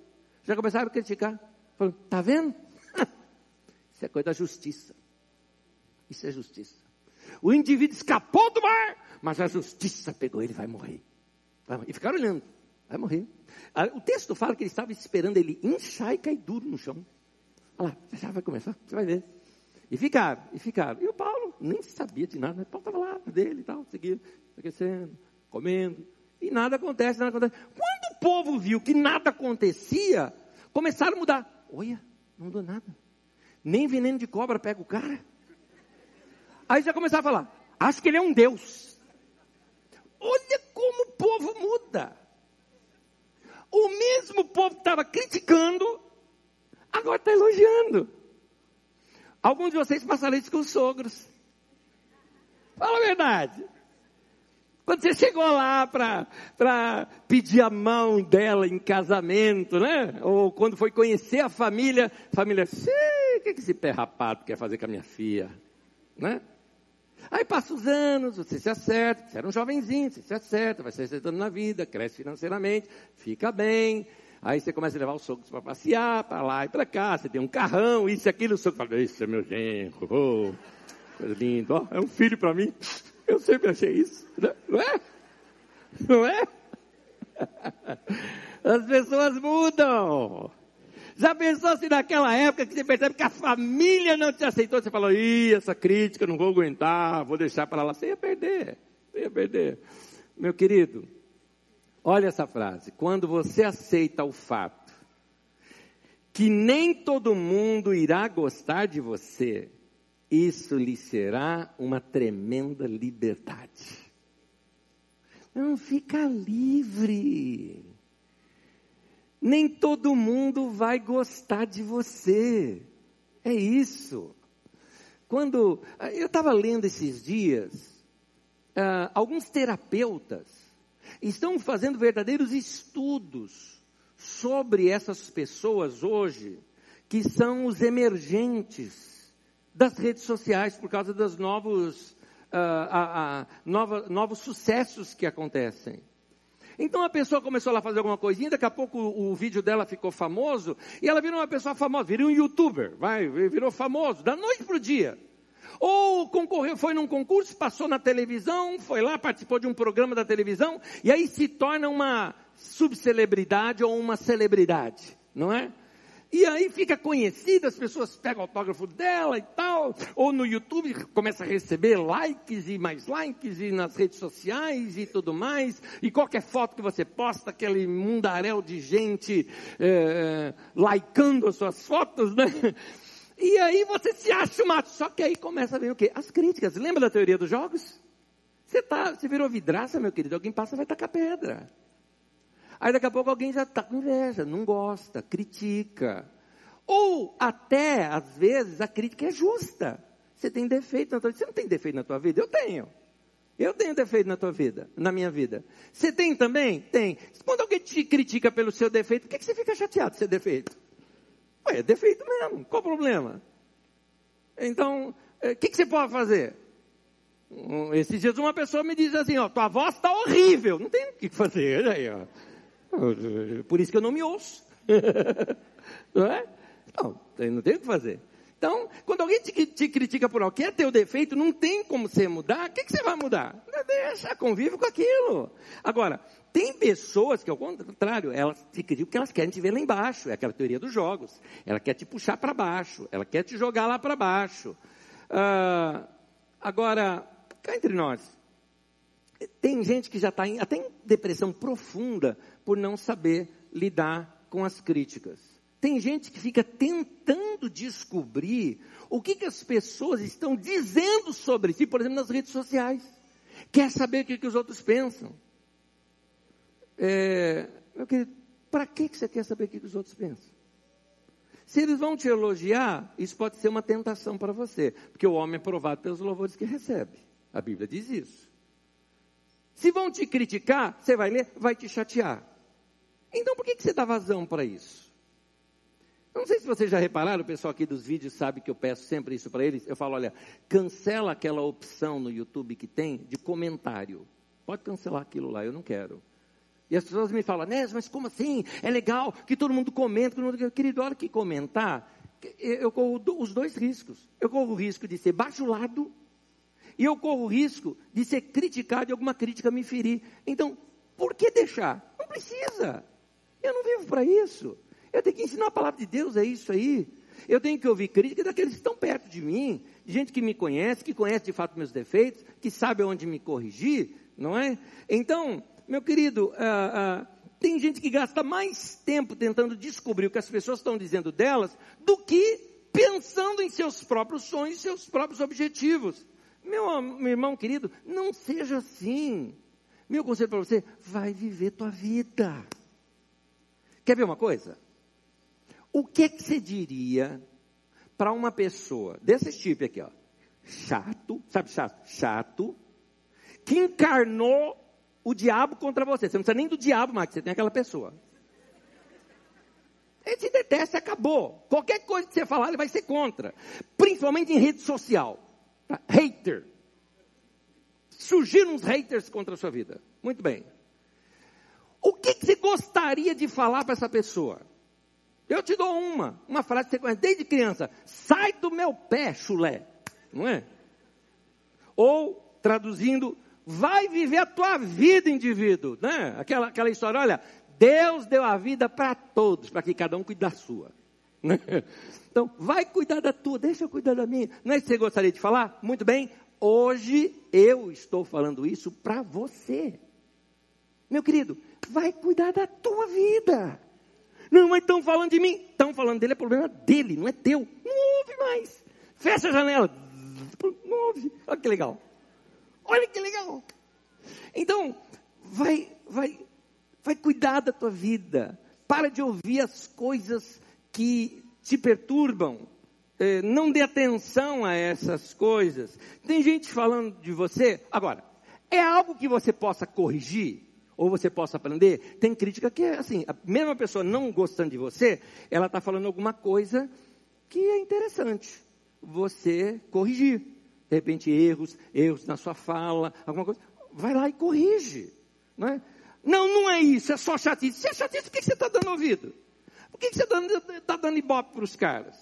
Já começaram a criticar. Falaram, tá vendo? Isso é coisa da justiça. Isso é justiça. O indivíduo escapou do mar, mas a justiça pegou ele, vai morrer. E ficaram olhando, vai morrer. O texto fala que ele estava esperando ele inchar e cair duro no chão. Olha lá, já vai começar, você vai ver. E ficaram, e ficaram. E o Paulo nem sabia de nada, né? Paulo estava lá dele e tal, seguindo, aquecendo, comendo. E nada acontece, nada acontece. Quando o povo viu que nada acontecia, começaram a mudar. Olha, não mudou nada. Nem veneno de cobra pega o cara. Aí já começaram a falar, acho que ele é um Deus. Olha como o povo muda. O mesmo povo que estava criticando, agora está elogiando. Alguns de vocês passaram isso com os sogros. Fala a verdade. Quando você chegou lá para pedir a mão dela em casamento, né? Ou quando foi conhecer a família, a família, o que, que esse pé rapado quer fazer com a minha filha? Né? Aí passa os anos, você se acerta, você era um jovenzinho, você se acerta, vai se acertando na vida, cresce financeiramente, fica bem. Aí você começa a levar os sogros para passear, para lá e para cá, você tem um carrão, isso e aquilo, o sogro fala, isso é meu genro, oh, coisa linda, oh, é um filho para mim. Eu sempre achei isso, né? não é? Não é? As pessoas mudam. Já pensou se naquela época que você percebe que a família não te aceitou, você falou, ih, essa crítica não vou aguentar, vou deixar para lá. Você ia perder, você ia perder. Meu querido, olha essa frase. Quando você aceita o fato que nem todo mundo irá gostar de você, isso lhe será uma tremenda liberdade. Não fica livre nem todo mundo vai gostar de você. É isso. Quando ah, eu estava lendo esses dias, uh, alguns terapeutas estão fazendo verdadeiros estudos sobre essas pessoas hoje que são os emergentes das redes sociais por causa dos novos, uh, nova, novos sucessos que acontecem. Então a pessoa começou a fazer alguma coisinha, daqui a pouco o, o, vídeo dela ficou famoso, e ela virou uma pessoa famosa, virou um youtuber, vai, virou famoso, da noite para o dia. Ou concorreu, foi num concurso, passou na televisão, foi lá, participou de um programa da televisão, e aí se torna uma subcelebridade ou uma celebridade, não é? E aí fica conhecida, as pessoas pegam o autógrafo dela e tal, ou no YouTube começa a receber likes e mais likes, e nas redes sociais e tudo mais, e qualquer foto que você posta, aquele mundaréu de gente é, likeando as suas fotos, né? E aí você se acha uma... Só que aí começa a vir o quê? As críticas. Lembra da teoria dos jogos? Você, tá, você virou vidraça, meu querido, alguém passa vai tacar pedra. Aí daqui a pouco alguém já está com inveja, não gosta, critica. Ou até, às vezes, a crítica é justa. Você tem defeito na tua vida. Você não tem defeito na tua vida? Eu tenho. Eu tenho defeito na tua vida, na minha vida. Você tem também? Tem. Quando alguém te critica pelo seu defeito, por que, que você fica chateado de ser defeito? Ué, é defeito mesmo. Qual o problema? Então, eh, o que, que você pode fazer? Esses dias uma pessoa me diz assim, ó, tua voz está horrível. Não tem o que fazer. Aí, ó. Por isso que eu não me ouço. não é? Não, não tem o que fazer. Então, quando alguém te, te critica por algo que é teu defeito, não tem como você mudar, o que, que você vai mudar? Deixa, convive com aquilo. Agora, tem pessoas que, ao contrário, elas te criticam porque elas querem te ver lá embaixo. É aquela teoria dos jogos. Ela quer te puxar para baixo. Ela quer te jogar lá para baixo. Ah, agora, cá entre nós. Tem gente que já está até em depressão profunda por não saber lidar com as críticas. Tem gente que fica tentando descobrir o que, que as pessoas estão dizendo sobre si, por exemplo, nas redes sociais. Quer saber o que, que os outros pensam. É, meu querido, para que, que você quer saber o que, que os outros pensam? Se eles vão te elogiar, isso pode ser uma tentação para você, porque o homem é provado pelos louvores que recebe. A Bíblia diz isso. Se vão te criticar, você vai ler, vai te chatear. Então por que, que você dá vazão para isso? Eu não sei se vocês já repararam, o pessoal aqui dos vídeos sabe que eu peço sempre isso para eles. Eu falo, olha, cancela aquela opção no YouTube que tem de comentário. Pode cancelar aquilo lá, eu não quero. E as pessoas me falam, Nés, mas como assim? É legal que todo mundo comenta. Todo mundo... Querido, a hora que comentar, eu corro os dois riscos. Eu corro o risco de ser bajulado e eu corro o risco de ser criticado e alguma crítica me ferir. Então, por que deixar? Não precisa. Eu não vivo para isso. Eu tenho que ensinar a palavra de Deus, é isso aí. Eu tenho que ouvir crítica daqueles que estão perto de mim, gente que me conhece, que conhece de fato meus defeitos, que sabe onde me corrigir, não é? Então, meu querido, ah, ah, tem gente que gasta mais tempo tentando descobrir o que as pessoas estão dizendo delas do que pensando em seus próprios sonhos, seus próprios objetivos. Meu, meu irmão querido, não seja assim. Meu conselho para você, vai viver tua vida. Quer ver uma coisa? O que, que você diria para uma pessoa desse tipo aqui, ó, chato, sabe chato? Chato, que encarnou o diabo contra você. Você não precisa nem do diabo mais, você tem aquela pessoa. Ele te detesta, acabou. Qualquer coisa que você falar, ele vai ser contra. Principalmente em rede social. Hater. Surgiram uns haters contra a sua vida. Muito bem. O que, que você gostaria de falar para essa pessoa? Eu te dou uma, uma frase que você conhece desde criança. Sai do meu pé, chulé. Não é? Ou, traduzindo, vai viver a tua vida, indivíduo. Né? Aquela, aquela história, olha, Deus deu a vida para todos, para que cada um cuide da sua. Então, vai cuidar da tua, deixa eu cuidar da minha. Não é isso que você gostaria de falar? Muito bem, hoje eu estou falando isso para você. Meu querido, vai cuidar da tua vida. Não, mas estão falando de mim. Estão falando dele, é problema dele, não é teu. Não ouve mais. Fecha a janela. Não ouve. Olha que legal. Olha que legal. Então, vai, vai, vai cuidar da tua vida. Para de ouvir as coisas que te perturbam. É, não dê atenção a essas coisas. Tem gente falando de você. Agora, é algo que você possa corrigir? Ou você possa aprender? Tem crítica que é assim: a mesma pessoa não gostando de você, ela está falando alguma coisa que é interessante você corrigir de repente erros, erros na sua fala, alguma coisa, vai lá e corrige. Não, é? não, não é isso, é só chatice. Se é chatice, por que você está dando ouvido? Por que você está dando, tá dando ibope para os caras?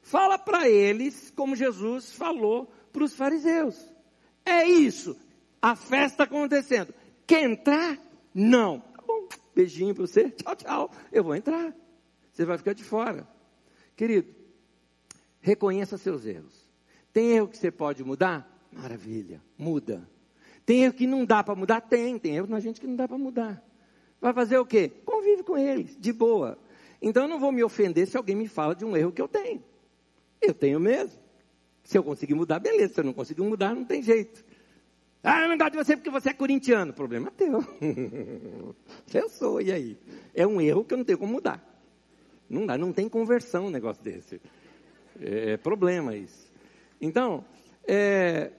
Fala para eles como Jesus falou para os fariseus. É isso. A festa acontecendo. Quer entrar? Não. Tá bom. Beijinho para você. Tchau, tchau. Eu vou entrar. Você vai ficar de fora. Querido, reconheça seus erros. Tem erro que você pode mudar? Maravilha, muda. Tem erro que não dá para mudar? Tem, tem erro na gente que não dá para mudar. Vai fazer o quê? Convive com eles, de boa. Então eu não vou me ofender se alguém me fala de um erro que eu tenho. Eu tenho mesmo. Se eu conseguir mudar, beleza. Se eu não conseguir mudar, não tem jeito. Ah, eu não gosto de você porque você é corintiano. Problema é teu. eu sou, e aí? É um erro que eu não tenho como mudar. Não dá, não tem conversão um negócio desse. É problema isso. Então, é,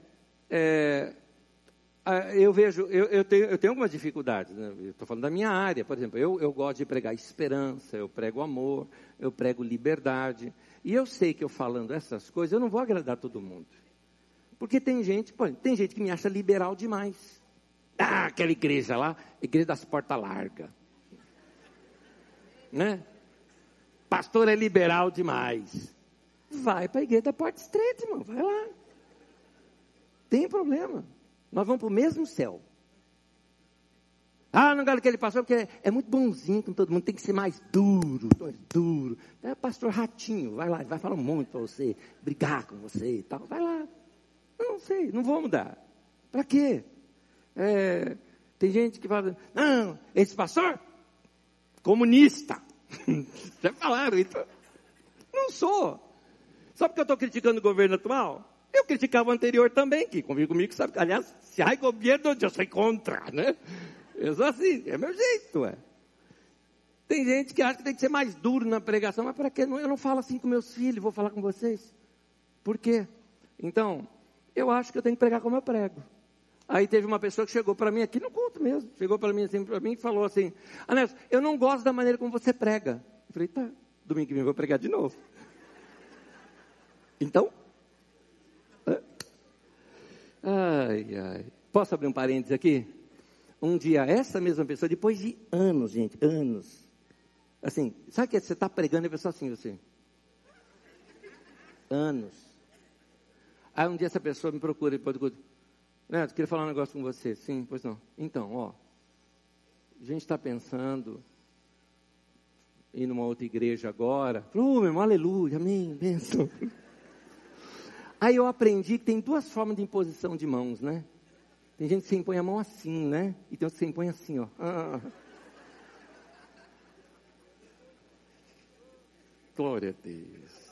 é, eu vejo, eu, eu, tenho, eu tenho algumas dificuldades, né? estou falando da minha área, por exemplo, eu, eu gosto de pregar esperança, eu prego amor, eu prego liberdade, e eu sei que eu falando essas coisas, eu não vou agradar todo mundo, porque tem gente, pô, tem gente que me acha liberal demais, ah, aquela igreja lá, igreja das portas largas, né? Pastor é liberal demais. Vai para a igreja da porta estreita, irmão. Vai lá. Tem problema. Nós vamos para o mesmo céu. Ah, não gosto que ele passou porque é, é, muito bonzinho com todo mundo, tem que ser mais duro, duro. É pastor ratinho, vai lá, vai falar um monte para você, brigar com você e tal. Vai lá. Não sei, não vou mudar. Para quê? É, tem gente que fala, não, esse pastor, comunista. Já falaram, então. Não sou. Só porque eu estou criticando o governo atual? Eu criticava o anterior também, que convive comigo, sabe? Aliás, se há governo, eu sou contra, né? Eu sou assim, é meu jeito, é. Tem gente que acha que tem que ser mais duro na pregação, mas para que eu não falo assim com meus filhos, vou falar com vocês? Por quê? Então, eu acho que eu tenho que pregar como eu prego. Aí teve uma pessoa que chegou para mim aqui no culto mesmo, chegou para mim assim, para mim e falou assim: Anésio, eu não gosto da maneira como você prega. Eu falei, tá, domingo que vem eu vou pregar de novo. Então, ai, ai. Posso abrir um parênteses aqui? Um dia, essa mesma pessoa, depois de anos, gente, anos, Assim, sabe que você está pregando e a pessoa assim, você. Anos. Aí um dia essa pessoa me procura do culto. Neto, queria falar um negócio com você. Sim, pois não. Então, ó. A gente está pensando em ir numa outra igreja agora. Oh, meu irmão, aleluia, amém, benção. Aí eu aprendi que tem duas formas de imposição de mãos, né? Tem gente que se impõe a mão assim, né? E tem outros que se impõe assim, ó. Ah. Glória a Deus.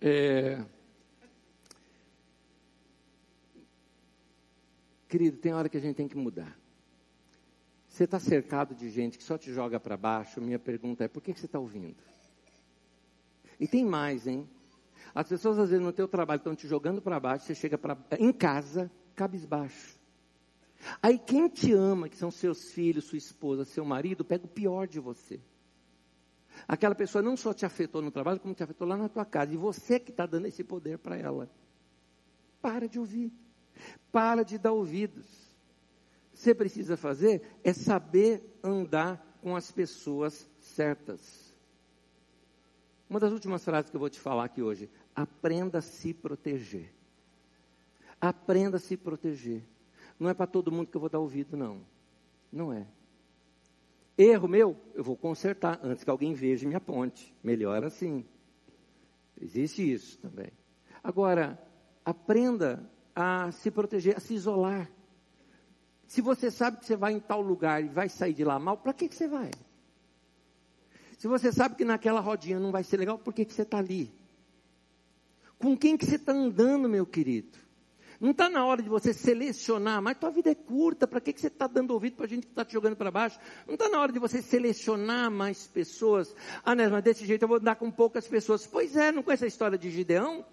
É... Querido, tem hora que a gente tem que mudar. Você está cercado de gente que só te joga para baixo. Minha pergunta é: por que, que você está ouvindo? E tem mais, hein? As pessoas, às vezes, no teu trabalho estão te jogando para baixo. Você chega pra, em casa, cabisbaixo. Aí quem te ama, que são seus filhos, sua esposa, seu marido, pega o pior de você. Aquela pessoa não só te afetou no trabalho, como te afetou lá na tua casa. E você que está dando esse poder para ela. Para de ouvir. Para de dar ouvidos. Você precisa fazer é saber andar com as pessoas certas. Uma das últimas frases que eu vou te falar aqui hoje. Aprenda a se proteger. Aprenda a se proteger. Não é para todo mundo que eu vou dar ouvido, não. Não é. Erro meu, eu vou consertar antes que alguém veja e me aponte. Melhor assim. Existe isso também. Agora, aprenda a se proteger, a se isolar. Se você sabe que você vai em tal lugar e vai sair de lá mal, para que, que você vai? Se você sabe que naquela rodinha não vai ser legal, por que, que você está ali? Com quem que você está andando, meu querido? Não está na hora de você selecionar, mas tua vida é curta, para que, que você está dando ouvido para a gente que está te jogando para baixo? Não está na hora de você selecionar mais pessoas. Ah, né, mas desse jeito eu vou andar com poucas pessoas. Pois é, não conhece a história de Gideão?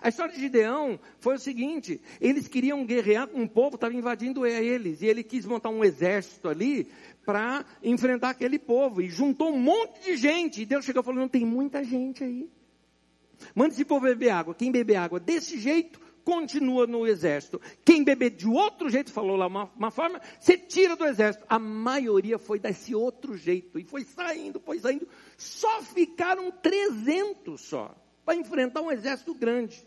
A história de Gideão foi o seguinte: eles queriam guerrear com um povo, estava invadindo eles, e ele quis montar um exército ali para enfrentar aquele povo, e juntou um monte de gente, e Deus chegou e falou: não tem muita gente aí. Manda esse povo beber água. Quem beber água desse jeito, continua no exército. Quem beber de outro jeito, falou lá uma, uma forma, você tira do exército. A maioria foi desse outro jeito. E foi saindo, foi saindo. Só ficaram 300 só. Para enfrentar um exército grande.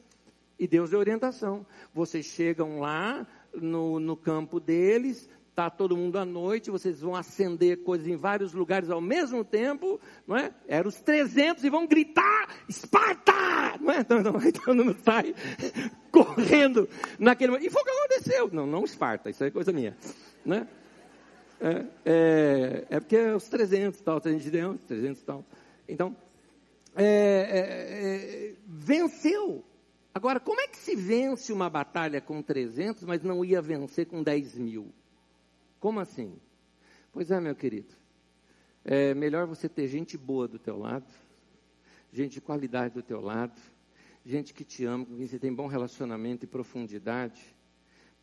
E Deus deu orientação. Vocês chegam lá no, no campo deles, está todo mundo à noite, vocês vão acender coisas em vários lugares ao mesmo tempo, não é? Eram os 300 e vão gritar, Esparta! Não é? Então, então, então mundo sai correndo naquele momento. E foi o que aconteceu. Não, não Esparta, isso é coisa minha, né? É, é, é porque é os 300 e tal, 300 de Deus, 300 e tal. Então, é, é, é, venceu. Agora, como é que se vence uma batalha com 300, mas não ia vencer com 10 mil? Como assim? Pois é, meu querido. É melhor você ter gente boa do teu lado, gente de qualidade do teu lado, gente que te ama, com quem você tem bom relacionamento e profundidade.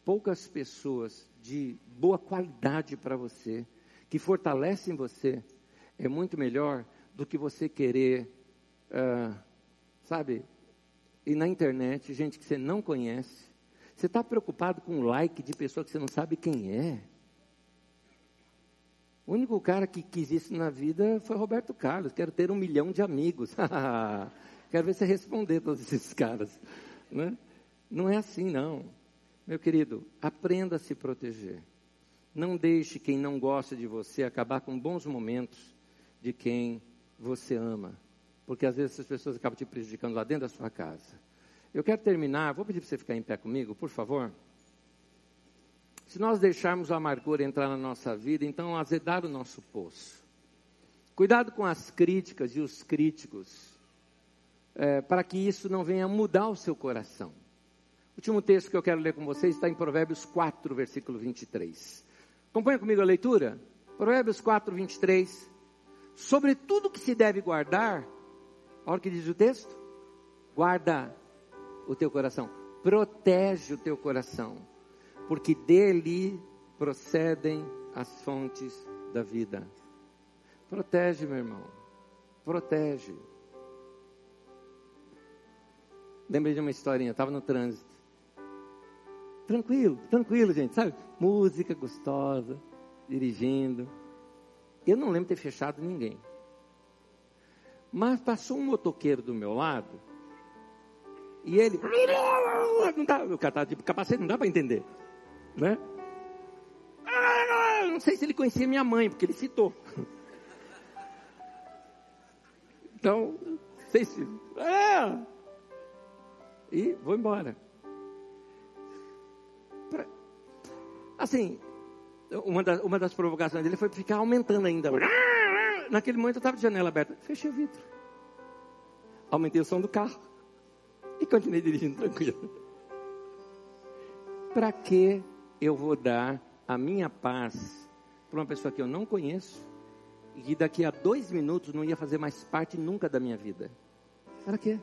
Poucas pessoas de boa qualidade para você, que fortalecem você, é muito melhor do que você querer, uh, sabe, e na internet, gente que você não conhece. Você está preocupado com o like de pessoa que você não sabe quem é? O único cara que quis isso na vida foi Roberto Carlos. Quero ter um milhão de amigos. Quero ver você responder todos esses caras. Né? Não é assim, não. Meu querido, aprenda a se proteger. Não deixe quem não gosta de você acabar com bons momentos de quem você ama. Porque às vezes essas pessoas acabam te prejudicando lá dentro da sua casa. Eu quero terminar, vou pedir para você ficar em pé comigo, por favor. Se nós deixarmos a amargura entrar na nossa vida, então azedar o nosso poço. Cuidado com as críticas e os críticos, é, para que isso não venha mudar o seu coração. O último texto que eu quero ler com vocês está em Provérbios 4, versículo 23. Acompanha comigo a leitura? Provérbios 4, 23. Sobre tudo que se deve guardar, olha o que diz o texto: guarda o teu coração, protege o teu coração, porque dele procedem as fontes da vida. Protege, meu irmão, protege. Lembrei de uma historinha, estava no trânsito. Tranquilo, tranquilo, gente, sabe? Música gostosa, dirigindo. Eu não lembro ter fechado ninguém. Mas passou um motoqueiro do meu lado e ele. Não dá, o cara tá de capacete, não dá para entender. Né? Não sei se ele conhecia minha mãe, porque ele citou. Então, não sei se. É. E vou embora. Pra, assim, uma, uma das provocações dele foi ficar aumentando ainda. Naquele momento eu estava de janela aberta. Fechei o vidro. Aumentei o som do carro. E continuei dirigindo tranquilo. Para que eu vou dar a minha paz para uma pessoa que eu não conheço e daqui a dois minutos não ia fazer mais parte nunca da minha vida? Para quê?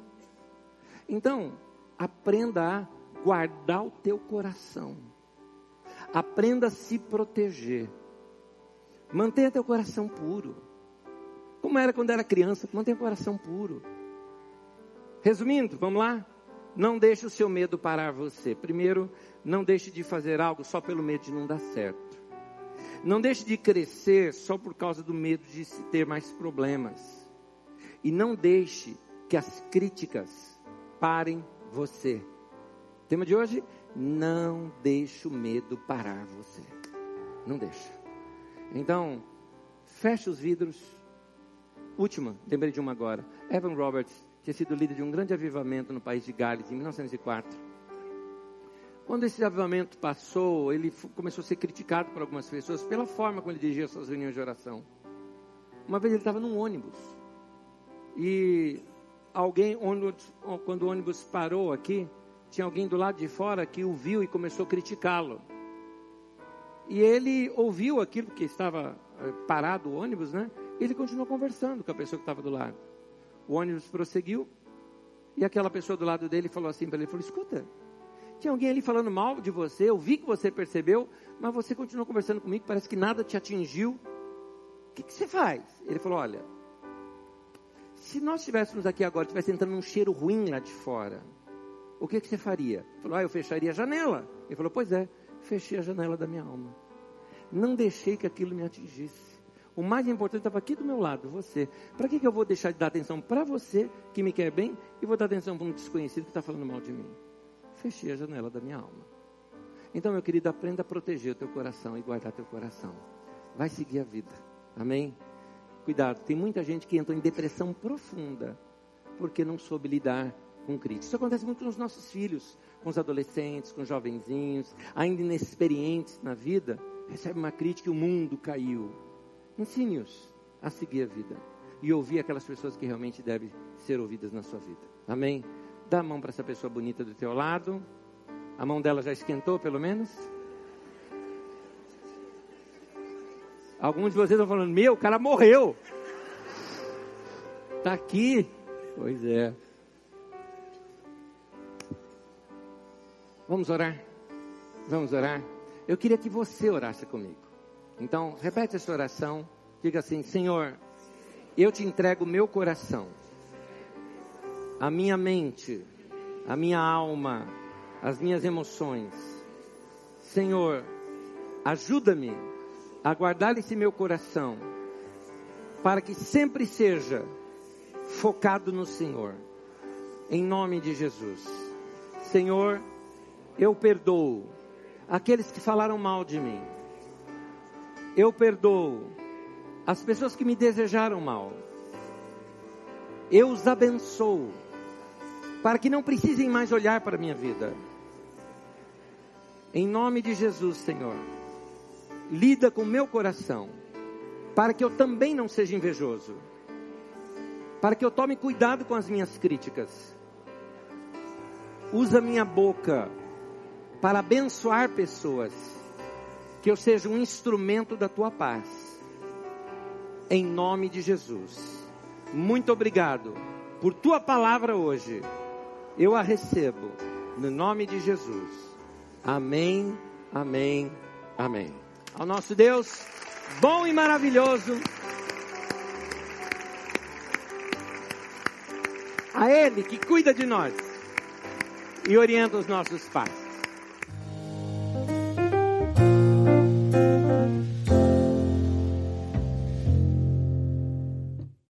Então, aprenda a guardar o teu coração. Aprenda a se proteger. Mantenha teu coração puro. Como era quando era criança, mantenha o coração puro. Resumindo, vamos lá? Não deixe o seu medo parar você. Primeiro, não deixe de fazer algo só pelo medo de não dar certo. Não deixe de crescer só por causa do medo de ter mais problemas. E não deixe que as críticas parem você. Tema de hoje: não deixe o medo parar você. Não deixe. Então, feche os vidros. Última, lembrei de uma agora. Evan Roberts tinha sido líder de um grande avivamento no país de Gales, em 1904. Quando esse avivamento passou, ele começou a ser criticado por algumas pessoas pela forma como ele dirigia suas reuniões de oração. Uma vez ele estava num ônibus e alguém, quando o ônibus parou aqui, tinha alguém do lado de fora que o viu e começou a criticá-lo. E ele ouviu aquilo porque estava eh, parado o ônibus, né? Ele continuou conversando com a pessoa que estava do lado. O ônibus prosseguiu e aquela pessoa do lado dele falou assim para ele, falou, escuta, tinha alguém ali falando mal de você, eu vi que você percebeu, mas você continuou conversando comigo, parece que nada te atingiu. O que, que você faz? Ele falou, olha, se nós estivéssemos aqui agora, estivesse entrando um cheiro ruim lá de fora, o que, que você faria? Ele falou, ah, eu fecharia a janela. Ele falou, pois é, fechei a janela da minha alma. Não deixei que aquilo me atingisse. O mais importante estava aqui do meu lado, você. Para que, que eu vou deixar de dar atenção para você, que me quer bem, e vou dar atenção para um desconhecido que está falando mal de mim? Fechei a janela da minha alma. Então, meu querido, aprenda a proteger o teu coração e guardar teu coração. Vai seguir a vida. Amém? Cuidado, tem muita gente que entra em depressão profunda porque não soube lidar com críticas. Isso acontece muito com os nossos filhos, com os adolescentes, com os jovenzinhos, ainda inexperientes na vida, recebe uma crítica e o mundo caiu. Ensine-os a seguir a vida e ouvir aquelas pessoas que realmente devem ser ouvidas na sua vida. Amém? Dá a mão para essa pessoa bonita do teu lado. A mão dela já esquentou, pelo menos? Alguns de vocês estão falando: Meu, o cara morreu. Está aqui. Pois é. Vamos orar? Vamos orar? Eu queria que você orasse comigo. Então, repete essa oração. Diga assim: Senhor, eu te entrego meu coração, a minha mente, a minha alma, as minhas emoções. Senhor, ajuda-me a guardar esse meu coração, para que sempre seja focado no Senhor. Em nome de Jesus. Senhor, eu perdoo aqueles que falaram mal de mim eu perdoo as pessoas que me desejaram mal. Eu os abençoo, para que não precisem mais olhar para a minha vida. Em nome de Jesus, Senhor, lida com meu coração, para que eu também não seja invejoso, para que eu tome cuidado com as minhas críticas. Usa minha boca para abençoar pessoas, que eu seja um instrumento da tua paz. Em nome de Jesus. Muito obrigado por tua palavra hoje eu a recebo no nome de Jesus. Amém, amém, amém. Ao nosso Deus, bom e maravilhoso. A Ele que cuida de nós e orienta os nossos passos.